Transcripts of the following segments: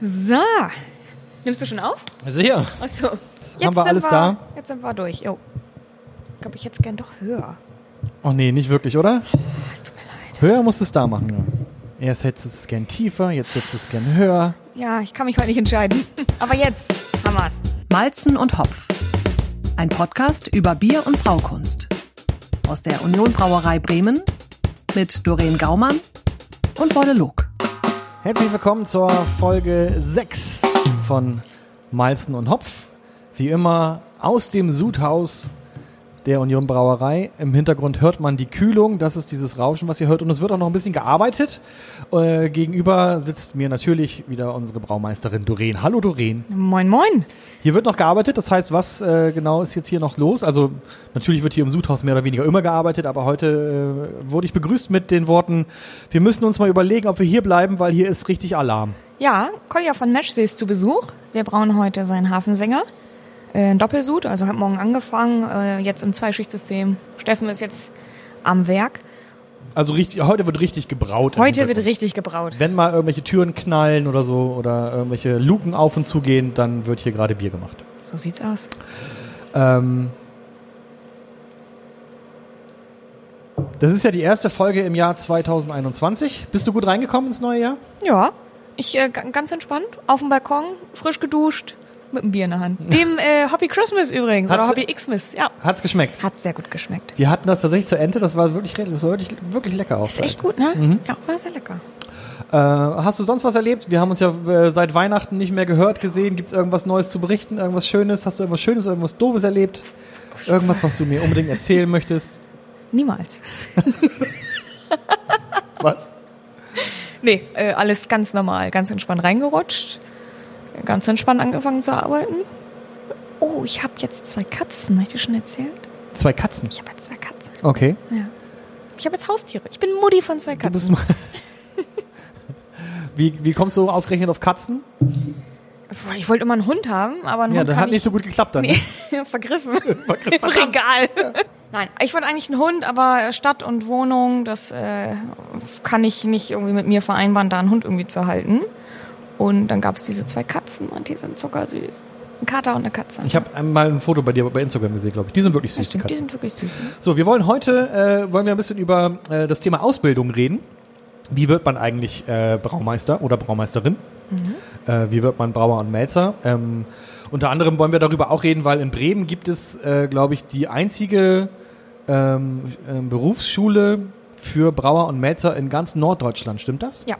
So. Nimmst du schon auf? Sehr. Achso. Haben wir alles da? Jetzt sind wir durch. Jo. Ich glaube, ich hätte es gern doch höher. Oh nee, nicht wirklich, oder? Es tut mir leid. Höher musst du es da machen, ja. Erst hättest du es gern tiefer, jetzt hättest du es gern höher. Ja, ich kann mich heute nicht entscheiden. Aber jetzt haben wir's. Malzen und Hopf. Ein Podcast über Bier und Braukunst. Aus der Union Brauerei Bremen mit Doreen Gaumann und Wolle Luck. Herzlich willkommen zur Folge 6 von Malzen und Hopf. Wie immer aus dem Sudhaus der Union Brauerei. Im Hintergrund hört man die Kühlung. Das ist dieses Rauschen, was ihr hört. Und es wird auch noch ein bisschen gearbeitet. Äh, gegenüber sitzt mir natürlich wieder unsere Braumeisterin Doreen. Hallo Doreen. Moin, moin. Hier wird noch gearbeitet. Das heißt, was äh, genau ist jetzt hier noch los? Also natürlich wird hier im Sudhaus mehr oder weniger immer gearbeitet. Aber heute äh, wurde ich begrüßt mit den Worten, wir müssen uns mal überlegen, ob wir hier bleiben, weil hier ist richtig Alarm. Ja, Kolja von Meschsee ist zu Besuch. Wir brauen heute seinen Hafensänger. Äh, Doppelsud, also hat morgen angefangen, äh, jetzt im Zweischichtsystem. Steffen ist jetzt am Werk. Also richtig, heute wird richtig gebraut. Heute wird richtig gebraut. Wenn mal irgendwelche Türen knallen oder so oder irgendwelche Luken auf und zu gehen, dann wird hier gerade Bier gemacht. So sieht's aus. Ähm, das ist ja die erste Folge im Jahr 2021. Bist du gut reingekommen ins neue Jahr? Ja, ich äh, ganz entspannt, auf dem Balkon, frisch geduscht, mit einem Bier in der Hand. Dem äh, Hobby Christmas übrigens, oder Hat's- Hobby Xmas, ja. Hat's geschmeckt? Hat sehr gut geschmeckt. Wir hatten das tatsächlich zur Ente, das war wirklich, das war wirklich, wirklich lecker auch. Ist echt gut, ne? Ja, war sehr lecker. Äh, hast du sonst was erlebt? Wir haben uns ja äh, seit Weihnachten nicht mehr gehört, gesehen. Gibt es irgendwas Neues zu berichten? Irgendwas Schönes? Hast du irgendwas Schönes, irgendwas Doofes erlebt? Irgendwas, was du mir unbedingt erzählen möchtest? Niemals. Was? Nee, äh, alles ganz normal, ganz entspannt reingerutscht, ganz entspannt angefangen zu arbeiten. Oh, ich habe jetzt zwei Katzen, habe ich dir schon erzählt? Zwei Katzen. Ich habe jetzt zwei Katzen. Okay. Ja. Ich habe jetzt Haustiere. Ich bin Mutti von zwei Katzen. wie, wie kommst du ausgerechnet auf Katzen? Ich wollte immer einen Hund haben, aber einen Ja, Hund das hat nicht ich so gut geklappt dann. Nee, Ne? vergriffen. Im Regal. Nein, ich wollte eigentlich einen Hund, aber Stadt und Wohnung, das äh, kann ich nicht irgendwie mit mir vereinbaren, da einen Hund irgendwie zu halten. Und dann gab es diese zwei Katzen und die sind zuckersüß. Ein Kater und eine Katze. Ich habe einmal ein Foto bei dir bei Instagram gesehen, glaube ich. Die sind wirklich Ja, süß, die stimmt, die Katzen. sind wirklich süß. Ne? So, wir wollen heute äh, wollen wir ein bisschen über äh, das Thema Ausbildung reden. Wie wird man eigentlich äh, Braumeister oder Braumeisterin? Äh, wie wird man Brauer und Melzer? Ähm, unter anderem wollen wir darüber auch reden, weil in Bremen gibt es, äh, glaube ich, die einzige ähm, ähm, Berufsschule für Brauer und Melzer in ganz Norddeutschland. Stimmt das? Ja.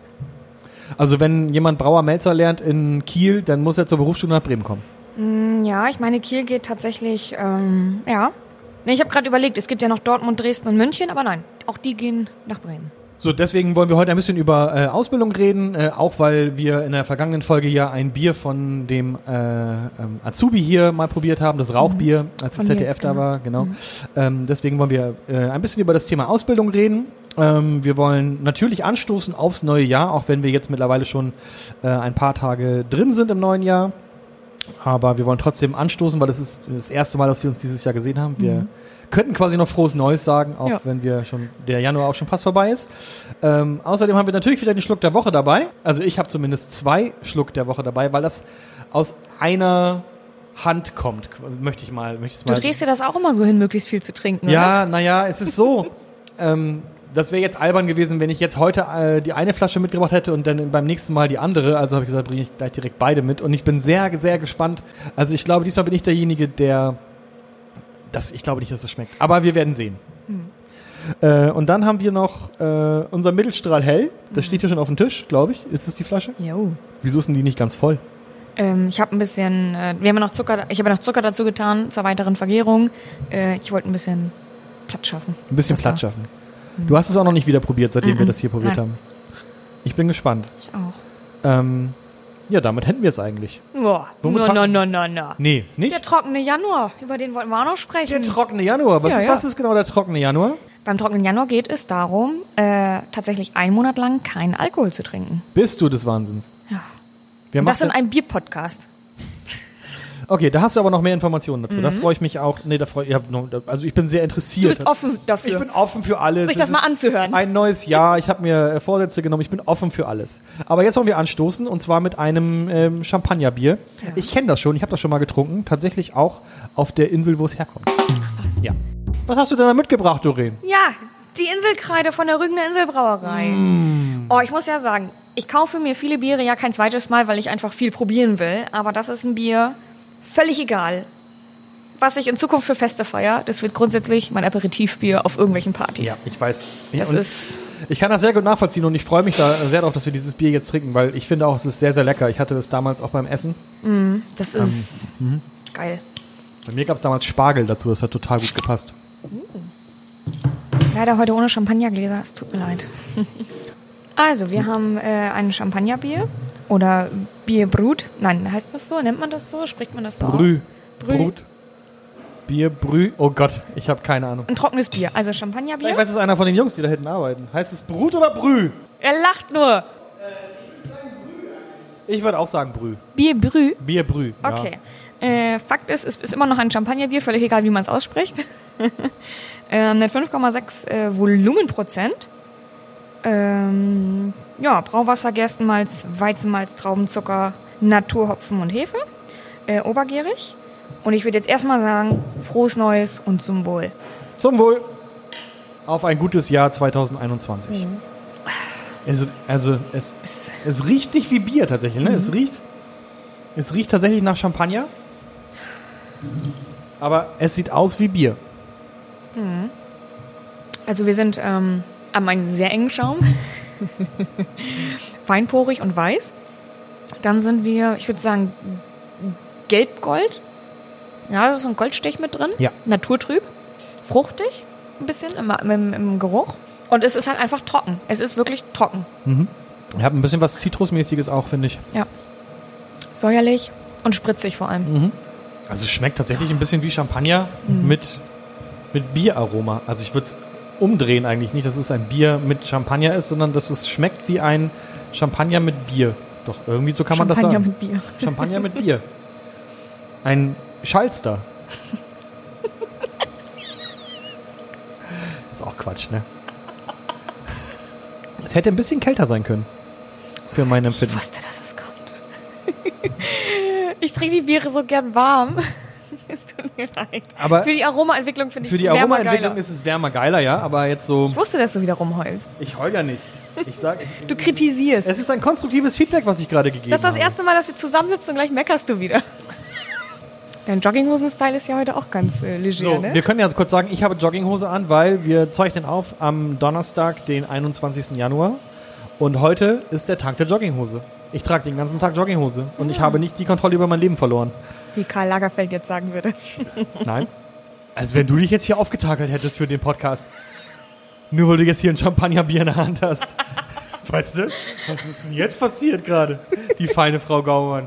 Also wenn jemand Brauer Melzer lernt in Kiel, dann muss er zur Berufsschule nach Bremen kommen. Mm, Ja, ich meine, Kiel geht tatsächlich, ähm, ja. Ich habe gerade überlegt, es gibt ja noch Dortmund, Dresden und München, aber nein, auch die gehen nach Bremen. So, deswegen wollen wir heute ein bisschen über äh, Ausbildung reden, äh, auch weil wir in der vergangenen Folge ja ein Bier von dem äh, ähm, Azubi hier mal probiert haben, das Rauchbier, als das ZDF da genau. war, genau. Ähm, deswegen wollen wir äh, ein bisschen über das Thema Ausbildung reden. Ähm, wir wollen natürlich anstoßen aufs neue Jahr, auch wenn wir jetzt mittlerweile schon äh, ein paar Tage drin sind im neuen Jahr. Aber wir wollen trotzdem anstoßen, weil das ist das erste Mal, dass wir uns dieses Jahr gesehen haben. Wir könnten quasi noch frohes Neues sagen, auch Ja. wenn wir schon der Januar auch schon fast vorbei ist. Ähm, außerdem haben wir natürlich wieder den Schluck der Woche dabei. Also ich habe zumindest zwei Schluck der Woche dabei, weil das aus einer Hand kommt. Möchte ich mal, möchte ich es Du mal. drehst dir das auch immer so hin, möglichst viel zu trinken? Ja, naja, es ist so. ähm, das wäre jetzt albern gewesen, wenn ich jetzt heute äh, die eine Flasche mitgebracht hätte und dann beim nächsten Mal die andere. Also habe ich gesagt, bringe ich gleich direkt beide mit. Und ich bin sehr, sehr gespannt. Also ich glaube, diesmal bin ich derjenige, der. Das, ich glaube nicht, dass es schmeckt. Aber wir werden sehen. Äh, und dann haben wir noch äh, unser Mittelstrahl hell. Das steht hier schon auf dem Tisch, glaube ich. Ist es die Flasche? Jo. Wieso ist denn die nicht ganz voll? Ähm, ich habe ein bisschen, äh, wir haben noch Zucker, ich habe ja noch Zucker dazu getan zur weiteren Vergärung. Äh, ich wollte ein bisschen Platz schaffen. Ein bisschen da? Platz schaffen. Du hast es auch noch nicht wieder probiert, seitdem wir Mhm. das hier probiert Nein. haben. Ich bin gespannt. Ich auch. Ähm, ja, damit hätten wir es eigentlich. Boah. Womit No, no, no, no, no. Nee, nicht? Der trockene Januar, über den wollten wir auch noch sprechen. Der trockene Januar. Was, Ja, ist, ja. was ist genau der trockene Januar? Beim trockenen Januar geht es darum, äh, tatsächlich einen Monat lang keinen Alkohol zu trinken. Bist du des Wahnsinns? Ja. Wer Und das in einem Bierpodcast. Okay, da hast du aber noch mehr Informationen dazu. Da freue ich mich auch. Nee, da freue ich, ich noch, also ich bin sehr Du interessiert. bist offen dafür. Ich bin offen für alles. Sich das Es mal anzuhören. Ein neues Jahr. Ich habe mir äh, Vorsätze genommen. Ich bin offen für alles. Aber jetzt wollen wir anstoßen und zwar mit einem ähm, Champagnerbier. Ich kenne das schon. Ich habe das schon mal getrunken. Tatsächlich auch auf der Insel, wo es herkommt. was. Ja. Was hast du denn da mitgebracht, Doreen? Ja, die Inselkreide von der Rügener Inselbrauerei. Oh, ich muss ja sagen, ich kaufe mir viele Biere ja kein zweites Mal, weil ich einfach viel probieren will. Aber das ist ein Bier, völlig egal. Was ich in Zukunft für Feste feiere, das wird grundsätzlich mein Aperitivbier auf irgendwelchen Partys. ich weiß. Ja, Das ist ich kann das sehr gut nachvollziehen und ich freue mich da sehr darauf, dass wir dieses Bier jetzt trinken, weil ich finde auch, es ist sehr, sehr lecker. Ich hatte das damals auch beim Essen. Das ist geil. Bei mir gab es damals Spargel dazu. Das hat total gut gepasst. Leider heute ohne Champagnergläser, es tut mir leid. Also, wir haben äh, ein Champagnerbier oder Bierbrut. Nein, heißt das so? Nennt man das so? Spricht man das so Brü. aus? Brü. Brut. Bier, Brü. Oh Gott, ich habe keine Ahnung. Ein trockenes Bier, also Ich Champagnerbier. weiß, es ist einer von den Jungs, die da hinten arbeiten. Heißt es Brut oder Brü? Er lacht nur. Ich würde auch sagen Brü. Bierbrü. Bier, Brü. Ja. Okay. Äh, Fakt ist, es ist immer noch ein Champagnerbier, völlig egal, wie man es ausspricht. ähm, mit 5,6 äh, Volumenprozent. Ähm, ja, Brauwasser, Gerstenmalz, Weizenmalz, Traubenzucker, Naturhopfen und Hefe. Äh, obergärig. Und ich würde jetzt erstmal sagen, frohes Neues und zum Wohl. Zum Wohl. Auf ein gutes Jahr 2021. Also, also es, Es- es riecht nicht wie Bier tatsächlich, ne? Es riecht, es riecht tatsächlich nach Champagner. Aber es sieht aus wie Bier. Also wir sind ähm, am einen sehr engen Schaum. Feinporig und weiß. Dann sind wir, ich würde sagen, gelb-gold. Ja, da ist ein Goldstich mit drin. Ja. Naturtrüb. Fruchtig. Ein bisschen im, im, im Geruch. Und es ist halt einfach trocken. Es ist wirklich trocken. Ich habe ein bisschen was Zitrusmäßiges auch, finde ich. Ja. Säuerlich und spritzig vor allem. Also es schmeckt tatsächlich ein bisschen wie Champagner mit, mit Bieraroma. Also ich würde es umdrehen eigentlich nicht, dass es ein Bier mit Champagner ist, sondern dass es schmeckt wie ein Champagner mit Bier. Doch, irgendwie so kann man das Champagner sagen. mit Bier. Champagner mit Bier. Ein Schalster. ist auch Quatsch, ne? Es hätte ein bisschen kälter sein können. Für mein Ich Empfinden. wusste, dass es kommt. ich trinke die Biere so gern warm. Leid. Aber Für die Aromaentwicklung finde ich Für die Aromaentwicklung ist es wärmer geiler, ja, aber jetzt so. Ich wusste, dass du wieder rumheulst. Ich heul ja nicht. Ich sag. Du kritisierst. Es ist ein konstruktives Feedback, was ich gerade gegeben das ist das habe. erste Mal, dass wir zusammensitzen und gleich meckerst du wieder. Dein Jogginghosen-Style ist ja heute auch ganz äh, leger, So, ne? wir können ja kurz sagen, ich habe Jogginghose an, weil wir zeichnen auf am Donnerstag, den 21. Januar. Und heute ist der Tag der Jogginghose. Ich trage den ganzen Tag Jogginghose und ich habe nicht die Kontrolle über mein Leben verloren. Wie Karl Lagerfeld jetzt sagen würde. Nein. Als wenn du dich jetzt hier aufgetakelt hättest für den Podcast. Nur weil du jetzt hier ein Champagnerbier in der Hand hast. Weißt du? Was ist denn jetzt passiert gerade? Die feine Frau Gaumann.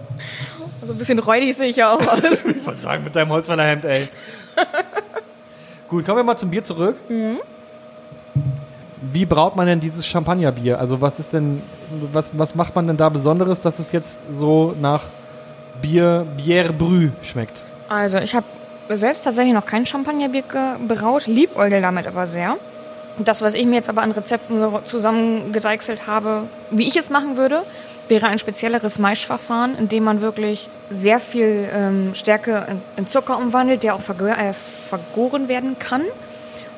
So ein bisschen räudig sehe ich ja auch aus. Ich wollte sagen, mit deinem Holzweiler Hemd, ey. Gut, kommen wir mal zum Bier zurück. Wie braut man denn dieses Champagnerbier? Also was ist denn, was, was macht man denn da Besonderes, dass es jetzt so nach Bier, Bière Brü schmeckt? Also, ich habe selbst tatsächlich noch kein Champagnerbier gebraut, liebäugel damit aber sehr. Das, was ich mir jetzt aber an Rezepten so zusammengedeichselt habe, wie ich es machen würde, wäre ein spezielleres Maischverfahren, in dem man wirklich sehr viel ähm, Stärke in, Zucker umwandelt, der auch äh, vergoren werden kann.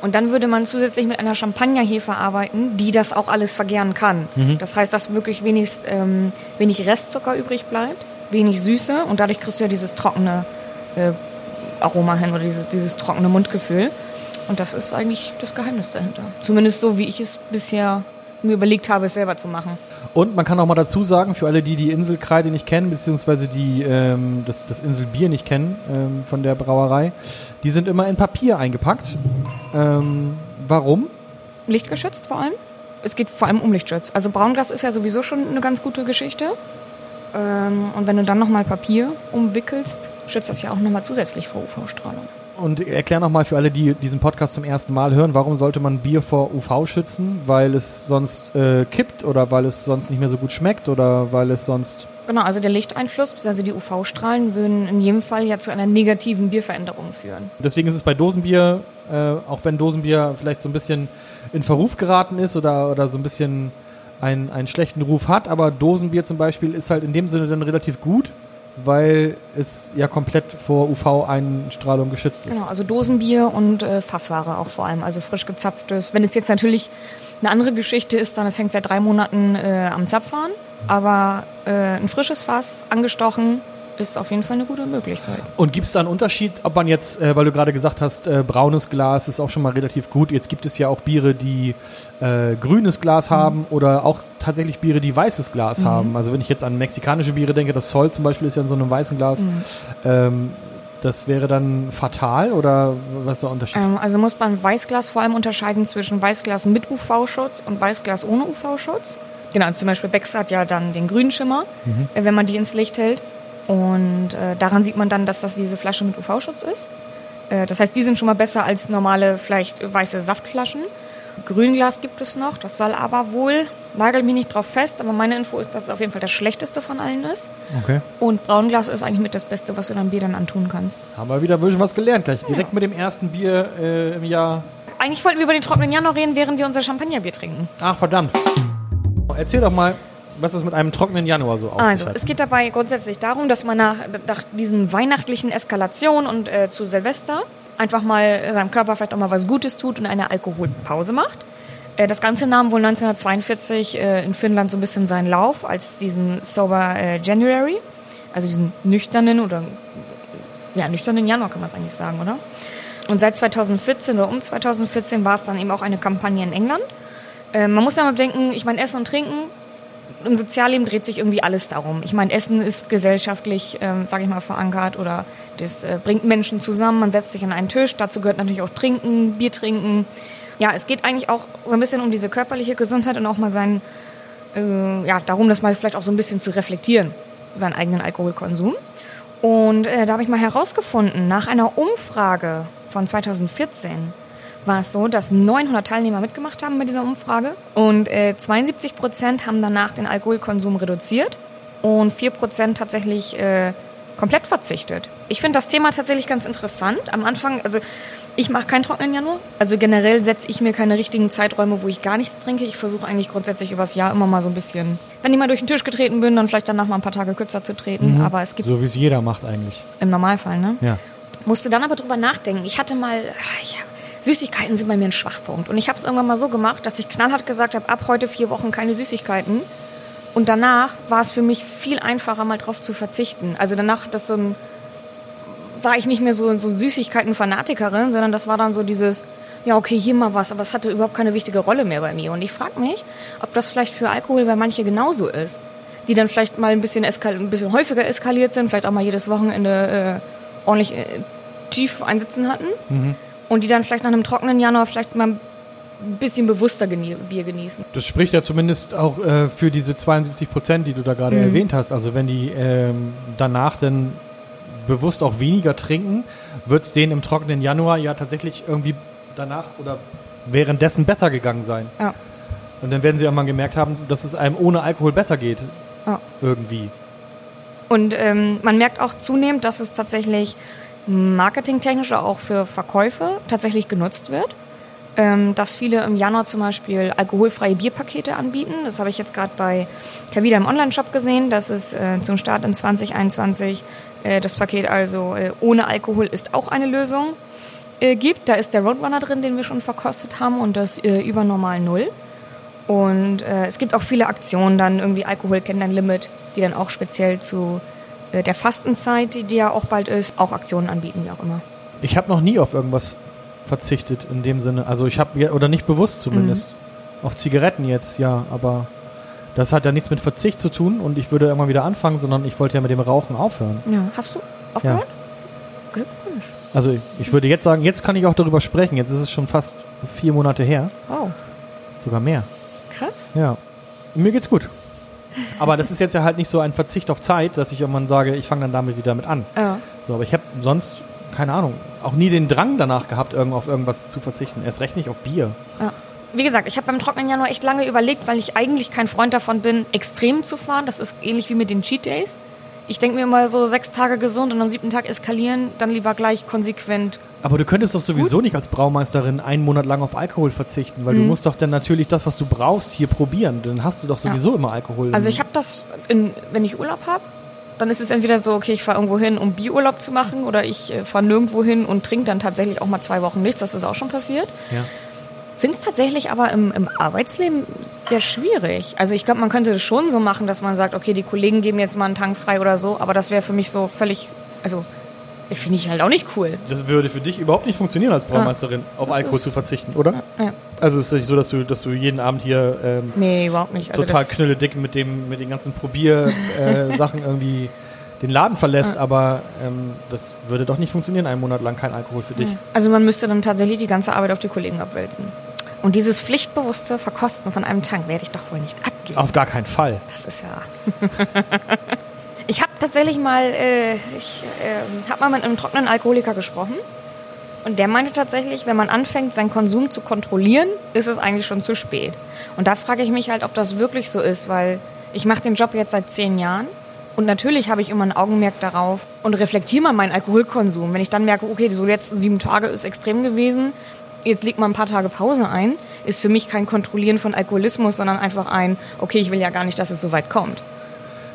Und dann würde man zusätzlich mit einer Champagnerhefe arbeiten, die das auch alles vergären kann. Das heißt, dass wirklich wenig, ähm, wenig Restzucker übrig bleibt, wenig Süße und dadurch kriegst du ja dieses trockene äh, Aroma hin oder diese, dieses trockene Mundgefühl. Und das ist eigentlich das Geheimnis dahinter. Zumindest so, wie ich es bisher mir überlegt habe, es selber zu machen. Und man kann auch mal dazu sagen, für alle, die die Inselkreide nicht kennen, beziehungsweise die ähm, das, das Inselbier nicht kennen ähm, von der Brauerei, die sind immer in Papier eingepackt. Ähm, warum? Lichtgeschützt vor allem. Es geht vor allem um Lichtschutz. Also Braunglas ist ja sowieso schon eine ganz gute Geschichte. Ähm, und wenn du dann nochmal Papier umwickelst, schützt das ja auch nochmal zusätzlich vor UV-Strahlung. Und erklär nochmal für alle, die diesen Podcast zum ersten Mal hören, warum sollte man Bier vor UV schützen? Weil es sonst äh, kippt oder weil es sonst nicht mehr so gut schmeckt oder weil es sonst. Genau, also der Lichteinfluss, also die UV-Strahlen würden in jedem Fall ja zu einer negativen Bierveränderung führen. Deswegen ist es bei Dosenbier, äh, auch wenn Dosenbier vielleicht so ein bisschen in Verruf geraten ist oder, oder so ein bisschen einen, einen schlechten Ruf hat, aber Dosenbier zum Beispiel ist halt in dem Sinne dann relativ gut, weil es ja komplett vor UV-Einstrahlung geschützt ist. Genau, also Dosenbier und äh, Fassware auch vor allem, also frisch gezapftes. Wenn es jetzt natürlich eine andere Geschichte ist, dann es hängt seit drei Monaten äh, am Zapfhahn, aber äh, ein frisches Fass, angestochen, ist auf jeden Fall eine gute Möglichkeit. Und gibt es da einen Unterschied, ob man jetzt, äh, weil du gerade gesagt hast, äh, braunes Glas ist auch schon mal relativ gut. Jetzt gibt es ja auch Biere, die äh, grünes Glas mhm. haben oder auch tatsächlich Biere, die weißes Glas mhm. haben. Also wenn ich jetzt an mexikanische Biere denke, das Sol zum Beispiel ist ja in so einem weißen Glas. Mhm. Ähm, das wäre dann fatal oder was ist der Unterschied? Ähm, also muss man Weißglas vor allem unterscheiden zwischen Weißglas mit UV-Schutz und Weißglas ohne UV-Schutz. Genau, zum Beispiel Becks hat ja dann den grünen Schimmer, mhm. Äh, wenn man die ins Licht hält. Und äh, daran sieht man dann, dass das diese Flasche mit UV-Schutz ist. Äh, das heißt, die sind schon mal besser als normale, vielleicht weiße Saftflaschen. Grünglas gibt es noch, das soll aber wohl, nagel mich nicht drauf fest, aber meine Info ist, dass es auf jeden Fall das schlechteste von allen ist. Okay. Und Braunglas ist eigentlich mit das Beste, was du deinem Bier dann antun kannst. Haben wir wieder ein bisschen was gelernt gleich. Direkt ja. mit dem ersten Bier äh, im Jahr. Eigentlich wollten wir über den trockenen Januar reden, während wir unser Champagnerbier trinken. Ach, verdammt. Erzähl doch mal, was es mit einem trockenen Januar so aussieht. Also, es geht dabei grundsätzlich darum, dass man nach, nach diesen weihnachtlichen Eskalationen und äh, zu Silvester einfach mal seinem Körper vielleicht auch mal was Gutes tut und eine Alkoholpause macht. Äh, das Ganze nahm wohl 1942 äh, in Finnland so ein bisschen seinen Lauf als diesen Sober äh, January, also diesen nüchternen oder ja, nüchternen Januar kann man es eigentlich sagen, oder? Und seit 2014 oder um 2014 war es dann eben auch eine Kampagne in England. Äh, man muss ja mal bedenken, ich meine, Essen und Trinken im Sozialleben dreht sich irgendwie alles darum. Ich meine, Essen ist gesellschaftlich, ähm, sage ich mal, verankert oder das äh, bringt Menschen zusammen. Man setzt sich an einen Tisch. Dazu gehört natürlich auch Trinken, Bier trinken. Ja, es geht eigentlich auch so ein bisschen um diese körperliche Gesundheit und auch mal sein, äh, ja, darum, das mal vielleicht auch so ein bisschen zu reflektieren, seinen eigenen Alkoholkonsum. Und äh, da habe ich mal herausgefunden, nach einer Umfrage von 2014 war es so, dass 900 Teilnehmer mitgemacht haben bei dieser Umfrage und äh, 72 Prozent haben danach den Alkoholkonsum reduziert und 4 Prozent tatsächlich äh, komplett verzichtet. Ich finde das Thema tatsächlich ganz interessant. Am Anfang, also ich mache keinen trockenen Januar. Also generell setze ich mir keine richtigen Zeiträume, wo ich gar nichts trinke. Ich versuche eigentlich grundsätzlich übers Jahr immer mal so ein bisschen, wenn ich mal durch den Tisch getreten bin, dann vielleicht danach mal ein paar Tage kürzer zu treten. Mhm. Aber es gibt so wie es jeder macht eigentlich. Im Normalfall, ne? Ja. Musste dann aber drüber nachdenken. Ich hatte mal, ich habe Süßigkeiten sind bei mir ein Schwachpunkt. Und ich habe es irgendwann mal so gemacht, dass ich knallhart gesagt habe, ab heute vier Wochen keine Süßigkeiten. Und danach war es für mich viel einfacher, mal drauf zu verzichten. Also danach das so ein, war ich nicht mehr so, so Süßigkeiten-Fanatikerin, sondern das war dann so dieses, ja, okay, hier mal was, aber es hatte überhaupt keine wichtige Rolle mehr bei mir. Und ich frage mich, ob das vielleicht für Alkohol bei manche genauso ist. Die dann vielleicht mal ein bisschen, ein bisschen häufiger eskaliert sind, vielleicht auch mal jedes Wochenende äh, ordentlich äh, tief einsitzen hatten. Mhm und die dann vielleicht nach einem trockenen Januar vielleicht mal ein bisschen bewusster genie Bier genießen. Das spricht ja zumindest auch äh, für diese 72 Prozent, die du da gerade mhm. erwähnt hast. Also wenn die ähm, danach dann bewusst auch weniger trinken, wird es denen im trockenen Januar ja tatsächlich irgendwie danach oder währenddessen besser gegangen sein. Ja. Und dann werden sie auch mal gemerkt haben, dass es einem ohne Alkohol besser geht. Ja. Irgendwie. Und ähm, man merkt auch zunehmend, dass es tatsächlich marketingtechnisch auch für Verkäufe tatsächlich genutzt wird. Ähm, dass viele im Januar zum Beispiel alkoholfreie Bierpakete anbieten. Das habe ich jetzt gerade bei Kavida im Onlineshop gesehen, dass es äh, zum Start in 2021 äh, das Paket also äh, ohne Alkohol ist auch eine Lösung äh, gibt. Da ist der Roadrunner drin, den wir schon verkostet haben und das äh, über normal Null. Und äh, es gibt auch viele Aktionen, dann irgendwie Alkohol kennt ein Limit, die dann auch speziell zu der Fastenzeit, die ja auch bald ist, auch Aktionen anbieten, wie auch immer. Ich habe noch nie auf irgendwas verzichtet in dem Sinne. Also ich habe, oder nicht bewusst zumindest. Mhm. Auf Zigaretten jetzt, ja, aber das hat ja nichts mit Verzicht zu tun und ich würde irgendwann wieder anfangen, sondern ich wollte ja mit dem Rauchen aufhören. Ja, hast du aufgehört? Ja. Glückwunsch. Also ich würde jetzt sagen, jetzt kann ich auch darüber sprechen. Jetzt ist es schon fast vier Monate her. Oh. Sogar mehr. Krass. Ja. Mir geht's gut. Aber das ist jetzt ja halt nicht so ein Verzicht auf Zeit, dass ich irgendwann sage, ich fange dann damit wieder mit an. Ja. So, aber ich habe sonst keine Ahnung, auch nie den Drang danach gehabt, irgend auf irgendwas zu verzichten. Erst recht nicht auf Bier. Ja. Wie gesagt, ich habe beim trockenen Januar echt lange überlegt, weil ich eigentlich kein Freund davon bin, extrem zu fahren. Das ist ähnlich wie mit den Cheat Days. Ich denke mir immer so sechs Tage gesund und am siebten Tag eskalieren, dann lieber gleich konsequent. Aber du könntest doch sowieso nicht als Braumeisterin einen Monat lang auf Alkohol verzichten, weil du musst doch dann natürlich das, was du brauchst, hier probieren. Dann hast du doch sowieso immer Alkohol. Also ich habe das, in, wenn ich Urlaub habe, dann ist es entweder so, okay, ich fahre irgendwo hin, um Biurlaub zu machen, oder ich äh, fahre nirgendwo hin und trinke dann tatsächlich auch mal zwei Wochen nichts. Das ist auch schon passiert. ja. Finde es tatsächlich aber im, im Arbeitsleben sehr schwierig. Also ich glaube, man könnte das schon so machen, dass man sagt, okay, die Kollegen geben jetzt mal einen Tank frei oder so, aber das wäre für mich so völlig, also ich finde ich halt auch nicht cool. Das würde für dich überhaupt nicht funktionieren als Braumeisterin, auf Das Alkohol zu verzichten, oder? Ja. Also es ist nicht so, dass du, dass du jeden Abend hier ähm, Nee, überhaupt nicht. Also total knülledick mit dem mit den ganzen Probier äh, irgendwie den Laden verlässt, aber ähm, das würde doch nicht funktionieren, einen Monat lang kein Alkohol für dich. also man müsste dann tatsächlich die ganze Arbeit auf die Kollegen abwälzen. Und dieses pflichtbewusste Verkosten von einem Tank werde ich doch wohl nicht abgeben. Auf gar keinen Fall. Das ist ja. ich habe tatsächlich mal, äh, ich äh, habe mal mit einem trockenen Alkoholiker gesprochen. Und der meinte tatsächlich, wenn man anfängt, seinen Konsum zu kontrollieren, ist es eigentlich schon zu spät. Und da frage ich mich halt, ob das wirklich so ist, weil ich mache den Job jetzt seit zehn Jahren. Und natürlich habe ich immer ein Augenmerk darauf und reflektiere mal meinen Alkoholkonsum. Wenn ich dann merke, okay, so die letzten sieben Tage ist extrem gewesen, jetzt legt mal ein paar Tage Pause ein, ist für mich kein Kontrollieren von Alkoholismus, sondern einfach ein, okay, ich will ja gar nicht, dass es so weit kommt.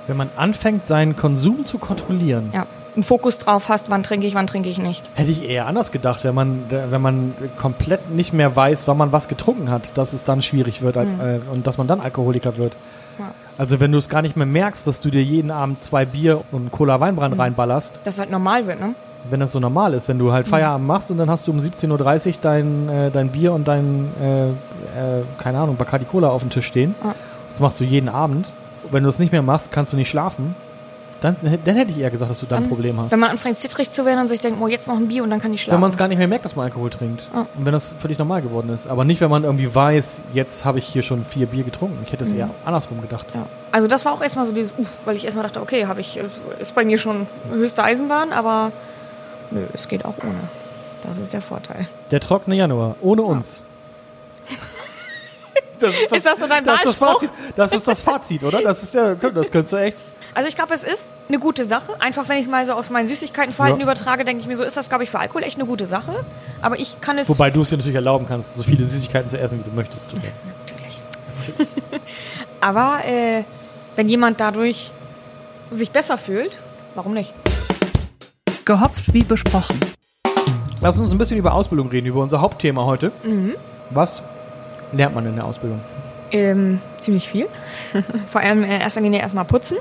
Wenn man anfängt, seinen Konsum zu kontrollieren, Ja, einen Fokus drauf hast, wann trinke ich, wann trinke ich nicht. hätte ich eher anders gedacht, wenn man, wenn man komplett nicht mehr weiß, wann man was getrunken hat, dass es dann schwierig wird als, äh, und dass man dann Alkoholiker wird. Ja. Also wenn du es gar nicht mehr merkst, dass du dir jeden Abend zwei Bier und Cola Weinbrand reinballerst, Dass es halt normal wird, ne? Wenn das so normal ist, wenn du halt Feierabend machst und dann hast du um 17.30 Uhr dein, äh, dein Bier und dein, äh, äh, keine Ahnung, Bacardi Cola auf dem Tisch stehen. Ja. Das machst du jeden Abend. Wenn du es nicht mehr machst, kannst du nicht schlafen. Dann, dann hätte ich eher gesagt, dass du dann ein Problem hast. Wenn man anfängt zittrig zu werden und sich denkt, oh, jetzt noch ein Bier und dann kann ich Wenn schlafen. man es gar nicht mehr merkt, dass man Alkohol trinkt. Ja. Und wenn das völlig normal geworden ist. Aber nicht, wenn man irgendwie weiß, jetzt habe ich hier schon vier Bier getrunken. Ich hätte es eher andersrum gedacht. ja. Also das war auch erstmal so dieses, uff, weil ich erstmal dachte, okay, habe ich, ist bei mir schon höchste Eisenbahn, aber nö, es geht auch ohne. Das ist der Vorteil. Der trockene Januar, ohne uns. Das ist Ist das so dein das, ist das? Fazit, das ist das Fazit, oder? Das ist ja, das könntest du echt. Also ich glaube, es ist eine gute Sache. Einfach, wenn ich es mal so auf mein Süßigkeitenverhalten Ja. übertrage, denke ich mir so, ist das, glaube ich, für Alkohol echt eine gute Sache. Aber ich kann es... Wobei du es dir natürlich erlauben kannst, so viele Süßigkeiten zu essen, wie du möchtest. Tut mir. Natürlich. Aber äh, wenn jemand dadurch sich besser fühlt, warum nicht? Gehopft wie besprochen. Lass uns ein bisschen über Ausbildung reden, über unser Hauptthema heute. Mhm. Was lernt man in der Ausbildung? Ähm, ziemlich viel. Vor allem in erster Linie erstmal putzen.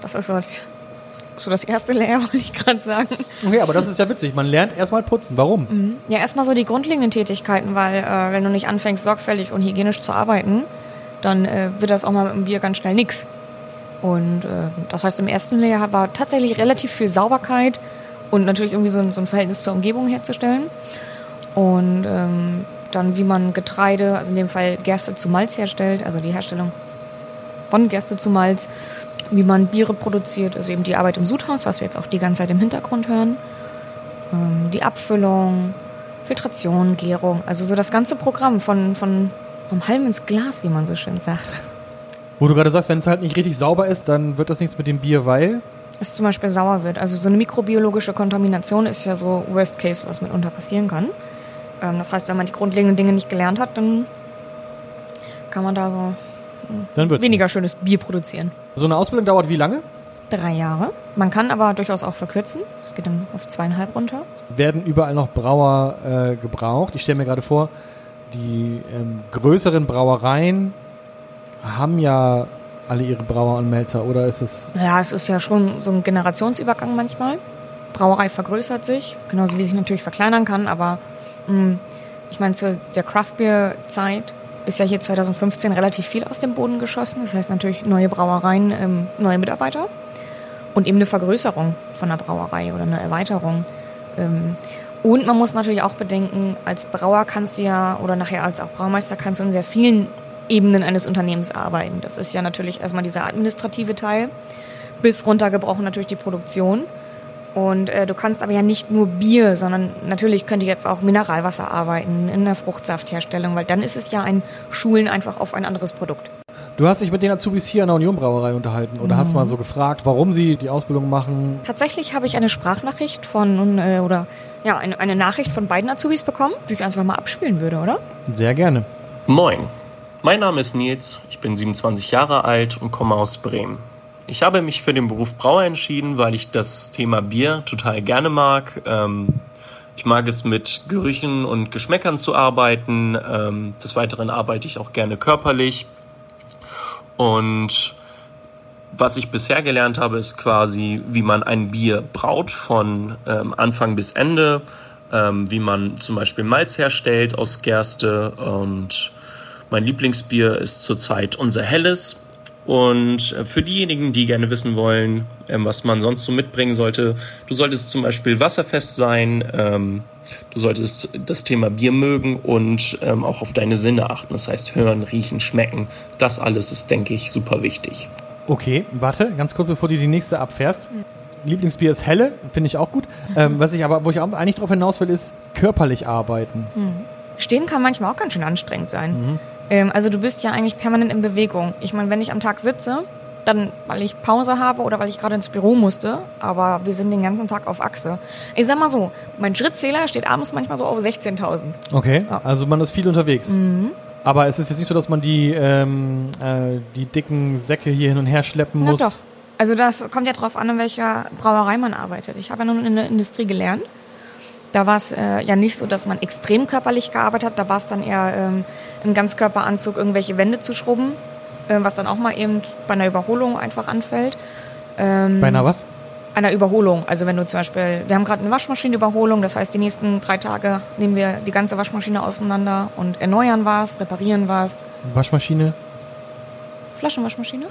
Das ist so, so das erste Lehr, wollte ich gerade sagen. Okay, aber das ist ja witzig. Man lernt erstmal putzen. Warum? Ja, erstmal so die grundlegenden Tätigkeiten, weil äh, wenn du nicht anfängst, sorgfältig und hygienisch zu arbeiten, dann äh, wird das auch mal mit dem Bier ganz schnell nix. Und äh, das heißt, im ersten Lehrjahr war tatsächlich relativ viel Sauberkeit und natürlich irgendwie so ein, so ein Verhältnis zur Umgebung herzustellen. Und ähm, dann, wie man Getreide, also in dem Fall Gerste zu Malz herstellt, also die Herstellung von Gerste zu Malz, wie man Biere produziert, also eben die Arbeit im Sudhaus, was wir jetzt auch die ganze Zeit im Hintergrund hören, ähm, die Abfüllung, Filtration, Gärung, also so das ganze Programm von, von vom Halm ins Glas, wie man so schön sagt. Wo du gerade sagst, wenn es halt nicht richtig sauber ist, dann wird das nichts mit dem Bier, weil. Es zum Beispiel sauer wird. Also so eine mikrobiologische Kontamination ist ja so Worst Case, was mitunter passieren kann. Ähm, das heißt, wenn man die grundlegenden Dinge nicht gelernt hat, dann kann man da so wird's weniger schönes Bier produzieren. nicht. So eine Ausbildung dauert wie lange? Drei Jahre. Man kann aber durchaus auch verkürzen. Es geht dann auf zweieinhalb runter. Werden überall noch Brauer äh, gebraucht? Ich stelle mir gerade vor, die ähm, größeren Brauereien haben ja alle ihre Brauer und Melzer, oder ist es. Ja, es ist ja schon so ein Generationsübergang manchmal. Brauerei vergrößert sich, genauso wie sich natürlich verkleinern kann, aber mh, ich meine, zu der Craftbeer-Zeit ist ja hier 2015 relativ viel aus dem Boden geschossen. Das heißt natürlich neue Brauereien, ähm, neue Mitarbeiter und eben eine Vergrößerung von der Brauerei oder eine Erweiterung. Ähm, und man muss natürlich auch bedenken, als Brauer kannst du ja, oder nachher als auch Braumeister kannst du in sehr vielen Ebenen eines Unternehmens arbeiten. Das ist ja natürlich erstmal dieser administrative Teil, bis runtergebrochen natürlich die Produktion. Und äh, du kannst aber ja nicht nur Bier, sondern natürlich könnte ich jetzt auch Mineralwasser arbeiten, in der Fruchtsaftherstellung, weil dann ist es ja ein Schulen einfach auf ein anderes Produkt. Du hast dich mit den Azubis hier an der Union Brauerei unterhalten oder hast mal so gefragt, warum sie die Ausbildung machen. Tatsächlich habe ich eine Sprachnachricht von, äh, oder ja, eine, eine Nachricht von beiden Azubis bekommen, die ich einfach mal abspielen würde, oder? Sehr gerne. Moin, mein Name ist Nils, ich bin 27 Jahre alt und komme aus Bremen. Ich habe mich für den Beruf Brauer entschieden, weil ich das Thema Bier total gerne mag. Ähm, ich mag es mit Gerüchen und Geschmäckern zu arbeiten. Ähm, des Weiteren arbeite ich auch gerne körperlich. Und was ich bisher gelernt habe, ist quasi, wie man ein Bier braut von ähm, Anfang bis Ende, wie man zum Beispiel Malz herstellt aus Gerste. Und mein Lieblingsbier ist zurzeit unser Helles. Und äh, für diejenigen, die gerne wissen wollen, ähm, was man sonst so mitbringen sollte, du solltest zum Beispiel wasserfest sein, ähm, du solltest das Thema Bier mögen und ähm, auch auf deine Sinne achten. Das heißt, hören, riechen, schmecken. Das alles ist, denke ich, super wichtig. Okay, warte, ganz kurz, bevor du die nächste abfährst. Lieblingsbier ist helle, finde ich auch gut. Ähm, was ich aber, wo ich auch eigentlich drauf hinaus will, ist körperlich arbeiten. Stehen kann manchmal auch ganz schön anstrengend sein. Ähm, also du bist ja eigentlich permanent in Bewegung. Ich meine, wenn ich am Tag sitze, dann weil ich Pause habe oder weil ich gerade ins Büro musste, aber wir sind den ganzen Tag auf Achse. Ich sag mal so, mein Schrittzähler steht abends manchmal so auf 16.000. Okay, Ja. also man ist viel unterwegs. Aber es ist jetzt nicht so, dass man die, ähm, äh, die dicken Säcke hier hin und her schleppen Ja, muss. doch. Also das kommt ja drauf an, in welcher Brauerei man arbeitet. Ich habe ja nun in der Industrie gelernt. Da war es äh, ja nicht so, dass man extrem körperlich gearbeitet hat. Da war es dann eher ähm, im Ganzkörperanzug irgendwelche Wände zu schrubben, äh, was dann auch mal eben bei einer Überholung einfach anfällt. Ähm, Bei einer was? einer Überholung. Also wenn du zum Beispiel, wir haben gerade eine Waschmaschinenüberholung, das heißt, die nächsten drei Tage nehmen wir die ganze Waschmaschine auseinander und erneuern was, reparieren was. Waschmaschine? Flaschenwaschmaschine?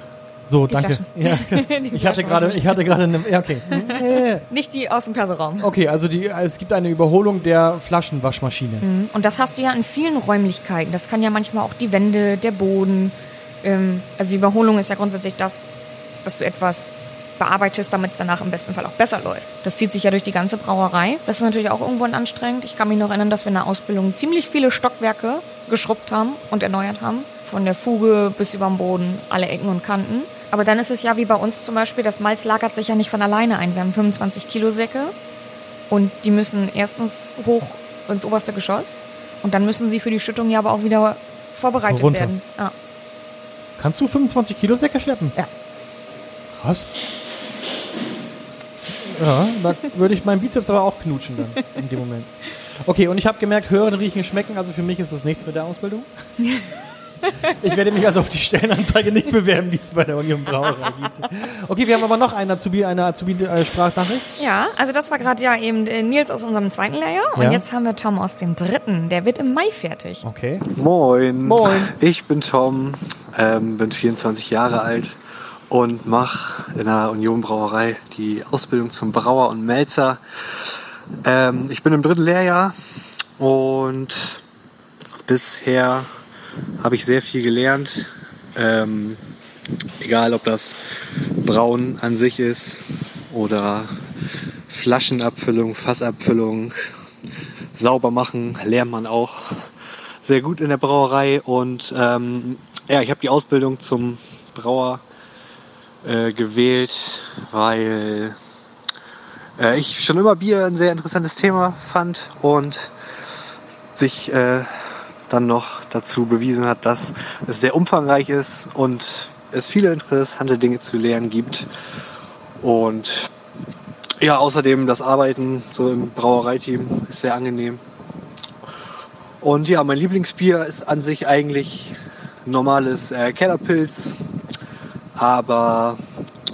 So, Die danke. Ja. Ich hatte gerade, ich hatte gerade eine, ja, okay. Nicht die aus dem Persoraum. Okay, also die, es gibt eine Überholung der Flaschenwaschmaschine. Und das hast du ja in vielen Räumlichkeiten. Das kann ja manchmal auch die Wände, der Boden. Ähm, also die Überholung ist ja grundsätzlich das, dass du etwas bearbeitest, damit es danach im besten Fall auch besser läuft. Das zieht sich ja durch die ganze Brauerei. Das ist natürlich auch irgendwo anstrengend. Ich kann mich noch erinnern, dass wir in der Ausbildung ziemlich viele Stockwerke geschrubbt haben und erneuert haben. Von der Fuge bis über den Boden, alle Ecken und Kanten. Aber dann ist es ja wie bei uns zum Beispiel, das Malz lagert sich ja nicht von alleine ein. Wir haben 25 Kilo Säcke und die müssen erstens hoch ins oberste Geschoss und dann müssen sie für die Schüttung ja aber auch wieder vorbereitet Runter. werden. Ja. Kannst du 25 Kilo Säcke schleppen? Ja. Krass. Ja, da würde ich meinen Bizeps aber auch knutschen dann in dem Moment. Okay, und ich habe gemerkt, hören, riechen, schmecken, also für mich ist das nichts mit der Ausbildung. Ich werde mich also auf die Stellenanzeige nicht bewerben, die es bei der Union Brauerei gibt. Okay, wir haben aber noch eine Azubi, eine Azubi-Sprachnachricht. ja, also das war gerade ja eben äh, Nils aus unserem zweiten Lehrjahr und Ja. jetzt haben wir Tom aus dem dritten. Der wird im Mai fertig. Okay. Moin. Moin. Ich bin Tom, ähm, bin 24 Jahre alt und mache in der Union Brauerei die Ausbildung zum Brauer und Melzer. Ähm, ich bin im dritten Lehrjahr und bisher habe ich sehr viel gelernt. Ähm, egal, ob das Brauen an sich ist oder Flaschenabfüllung, Fassabfüllung, sauber machen, lernt man auch sehr gut in der Brauerei und ähm, ja, ich habe die Ausbildung zum Brauer äh, gewählt, weil äh, ich schon immer Bier ein sehr interessantes Thema fand und sich äh, dann noch dazu bewiesen hat, dass es sehr umfangreich ist und es viele interessante Dinge zu lernen gibt. Und ja, außerdem das Arbeiten so im Brauereiteam ist sehr angenehm. Und ja, mein Lieblingsbier ist an sich eigentlich normales äh, Kellerpilz. Aber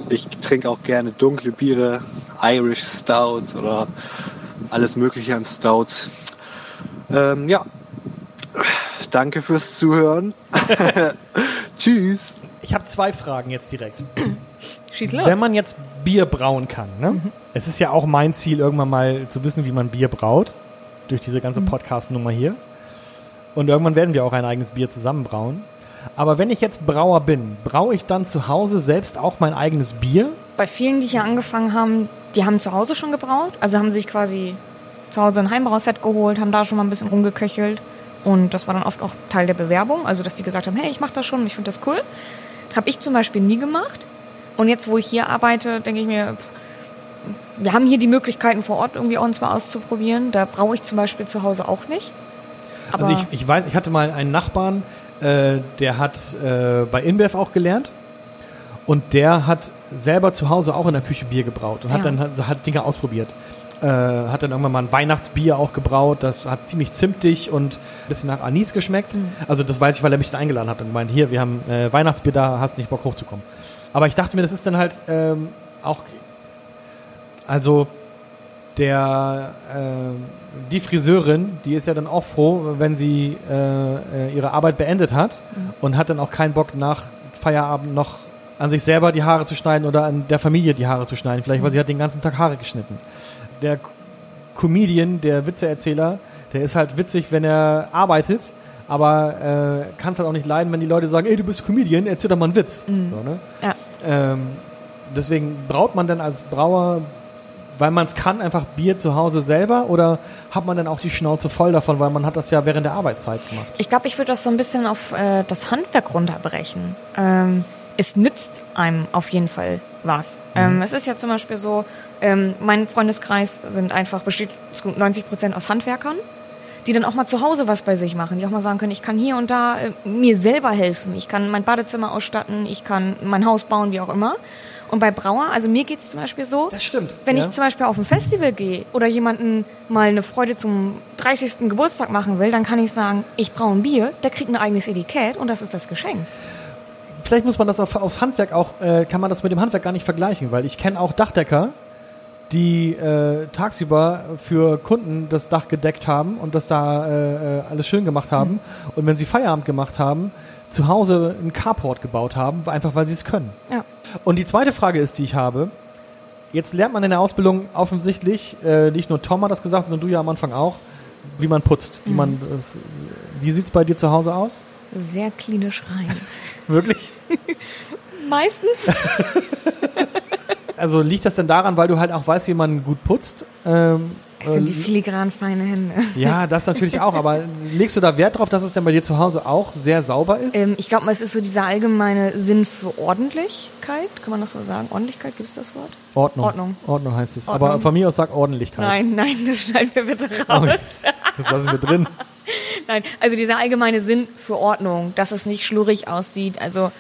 ich trinke auch gerne dunkle Biere, Irish Stouts oder alles Mögliche an Stouts. Ähm, ja, danke fürs Zuhören. Tschüss. Ich habe zwei Fragen jetzt direkt. Schieß los. Wenn man jetzt Bier brauen kann, ne? Es ist ja auch mein Ziel, irgendwann mal zu wissen, wie man Bier braut. Durch diese ganze Podcast-Nummer hier. Und irgendwann werden wir auch ein eigenes Bier zusammen brauen. Aber wenn ich jetzt Brauer bin, braue ich dann zu Hause selbst auch mein eigenes Bier? bei vielen, die hier angefangen haben, die haben zu Hause schon gebraut. Also haben sich quasi zu Hause ein Heimbrauset geholt, haben da schon mal ein bisschen rumgeköchelt. Und das war dann oft auch Teil der Bewerbung. Also, dass die gesagt haben, hey, ich mache das schon, ich finde das cool. Habe ich zum Beispiel nie gemacht. Und jetzt, wo ich hier arbeite, denke ich mir, wir haben hier die Möglichkeiten vor Ort irgendwie uns mal auszuprobieren. Da brauche ich zum Beispiel zu Hause auch nicht. Aber also ich, ich weiß, ich hatte mal einen Nachbarn, äh, der hat äh, bei InBev auch gelernt und der hat selber zu Hause auch in der Küche Bier gebraut und ja. hat dann hat, hat Dinge ausprobiert. Äh, hat dann irgendwann mal ein Weihnachtsbier auch gebraut. Das hat ziemlich zimtig und ein bisschen nach Anis geschmeckt. Mhm. Also das weiß ich, weil er mich dann eingeladen hat und gemeint, hier, wir haben äh, Weihnachtsbier da, hast nicht Bock hochzukommen. Aber ich dachte mir, das ist dann halt ähm, auch, also der, äh, die Friseurin, die ist ja dann auch froh, wenn sie äh, ihre Arbeit beendet hat mhm. und hat dann auch keinen Bock nach Feierabend noch an sich selber die Haare zu schneiden oder an der Familie die Haare zu schneiden. Vielleicht, weil sie hat den ganzen Tag Haare geschnitten der Comedian, der Witzeerzähler, der ist halt witzig, wenn er arbeitet, aber äh, kann es halt auch nicht leiden, wenn die Leute sagen, ey, du bist Comedian, erzähl doch mal einen Witz. Mhm. So, ne? ja. ähm, deswegen braut man dann als Brauer, weil man es kann, einfach Bier zu Hause selber oder hat man dann auch die Schnauze voll davon, weil man hat das ja während der Arbeitszeit gemacht? Ich glaube, ich würde das so ein bisschen auf äh, das Handwerk runterbrechen. Ähm, es nützt einem auf jeden Fall was. Mhm. Ähm, es ist ja zum Beispiel so, ähm, mein Freundeskreis sind einfach, besteht zu 90 Prozent aus Handwerkern, die dann auch mal zu Hause was bei sich machen, die auch mal sagen können, ich kann hier und da äh, mir selber helfen, ich kann mein Badezimmer ausstatten, ich kann mein Haus bauen, wie auch immer. Und bei Brauer, also mir geht's zum Beispiel so, das stimmt, wenn ja. ich zum Beispiel auf ein Festival gehe oder jemanden mal eine Freude zum 30. Geburtstag machen will, dann kann ich sagen, ich brauche ein Bier, der kriegt ein eigenes Etikett und das ist das Geschenk vielleicht muss man das auf, aufs Handwerk auch, äh, kann man das mit dem Handwerk gar nicht vergleichen, weil ich kenne auch Dachdecker, die äh, tagsüber für Kunden das Dach gedeckt haben und das da äh, äh, alles schön gemacht haben. Mhm. Und wenn sie Feierabend gemacht haben, zu Hause einen Carport gebaut haben, einfach weil sie es können. Ja. Und die zweite Frage ist, die ich habe, jetzt lernt man in der Ausbildung offensichtlich, äh, nicht nur Tom hat das gesagt, sondern du ja am Anfang auch, wie man putzt. Wie, mhm. man das, wie sieht es bei dir zu Hause aus? Sehr klinisch rein. Wirklich? Meistens. also liegt das denn daran, weil du halt auch weißt, wie man gut putzt? Ähm, es sind die ähm, filigran feine Hände. Ja, das natürlich auch. Aber legst du da Wert drauf, dass es denn bei dir zu Hause auch sehr sauber ist? Ähm, ich glaube, es ist so dieser allgemeine Sinn für Ordentlichkeit. Kann man das so sagen? Ordentlichkeit, gibt es das Wort? Ordnung. Ordnung. Ordnung heißt es. Ordnung. Aber von mir aus sagt Ordentlichkeit. Nein, nein, das schneiden wir bitte raus. Okay. Das lassen wir drin. Nein, also dieser allgemeine Sinn für Ordnung, dass es nicht schlurrig aussieht. Also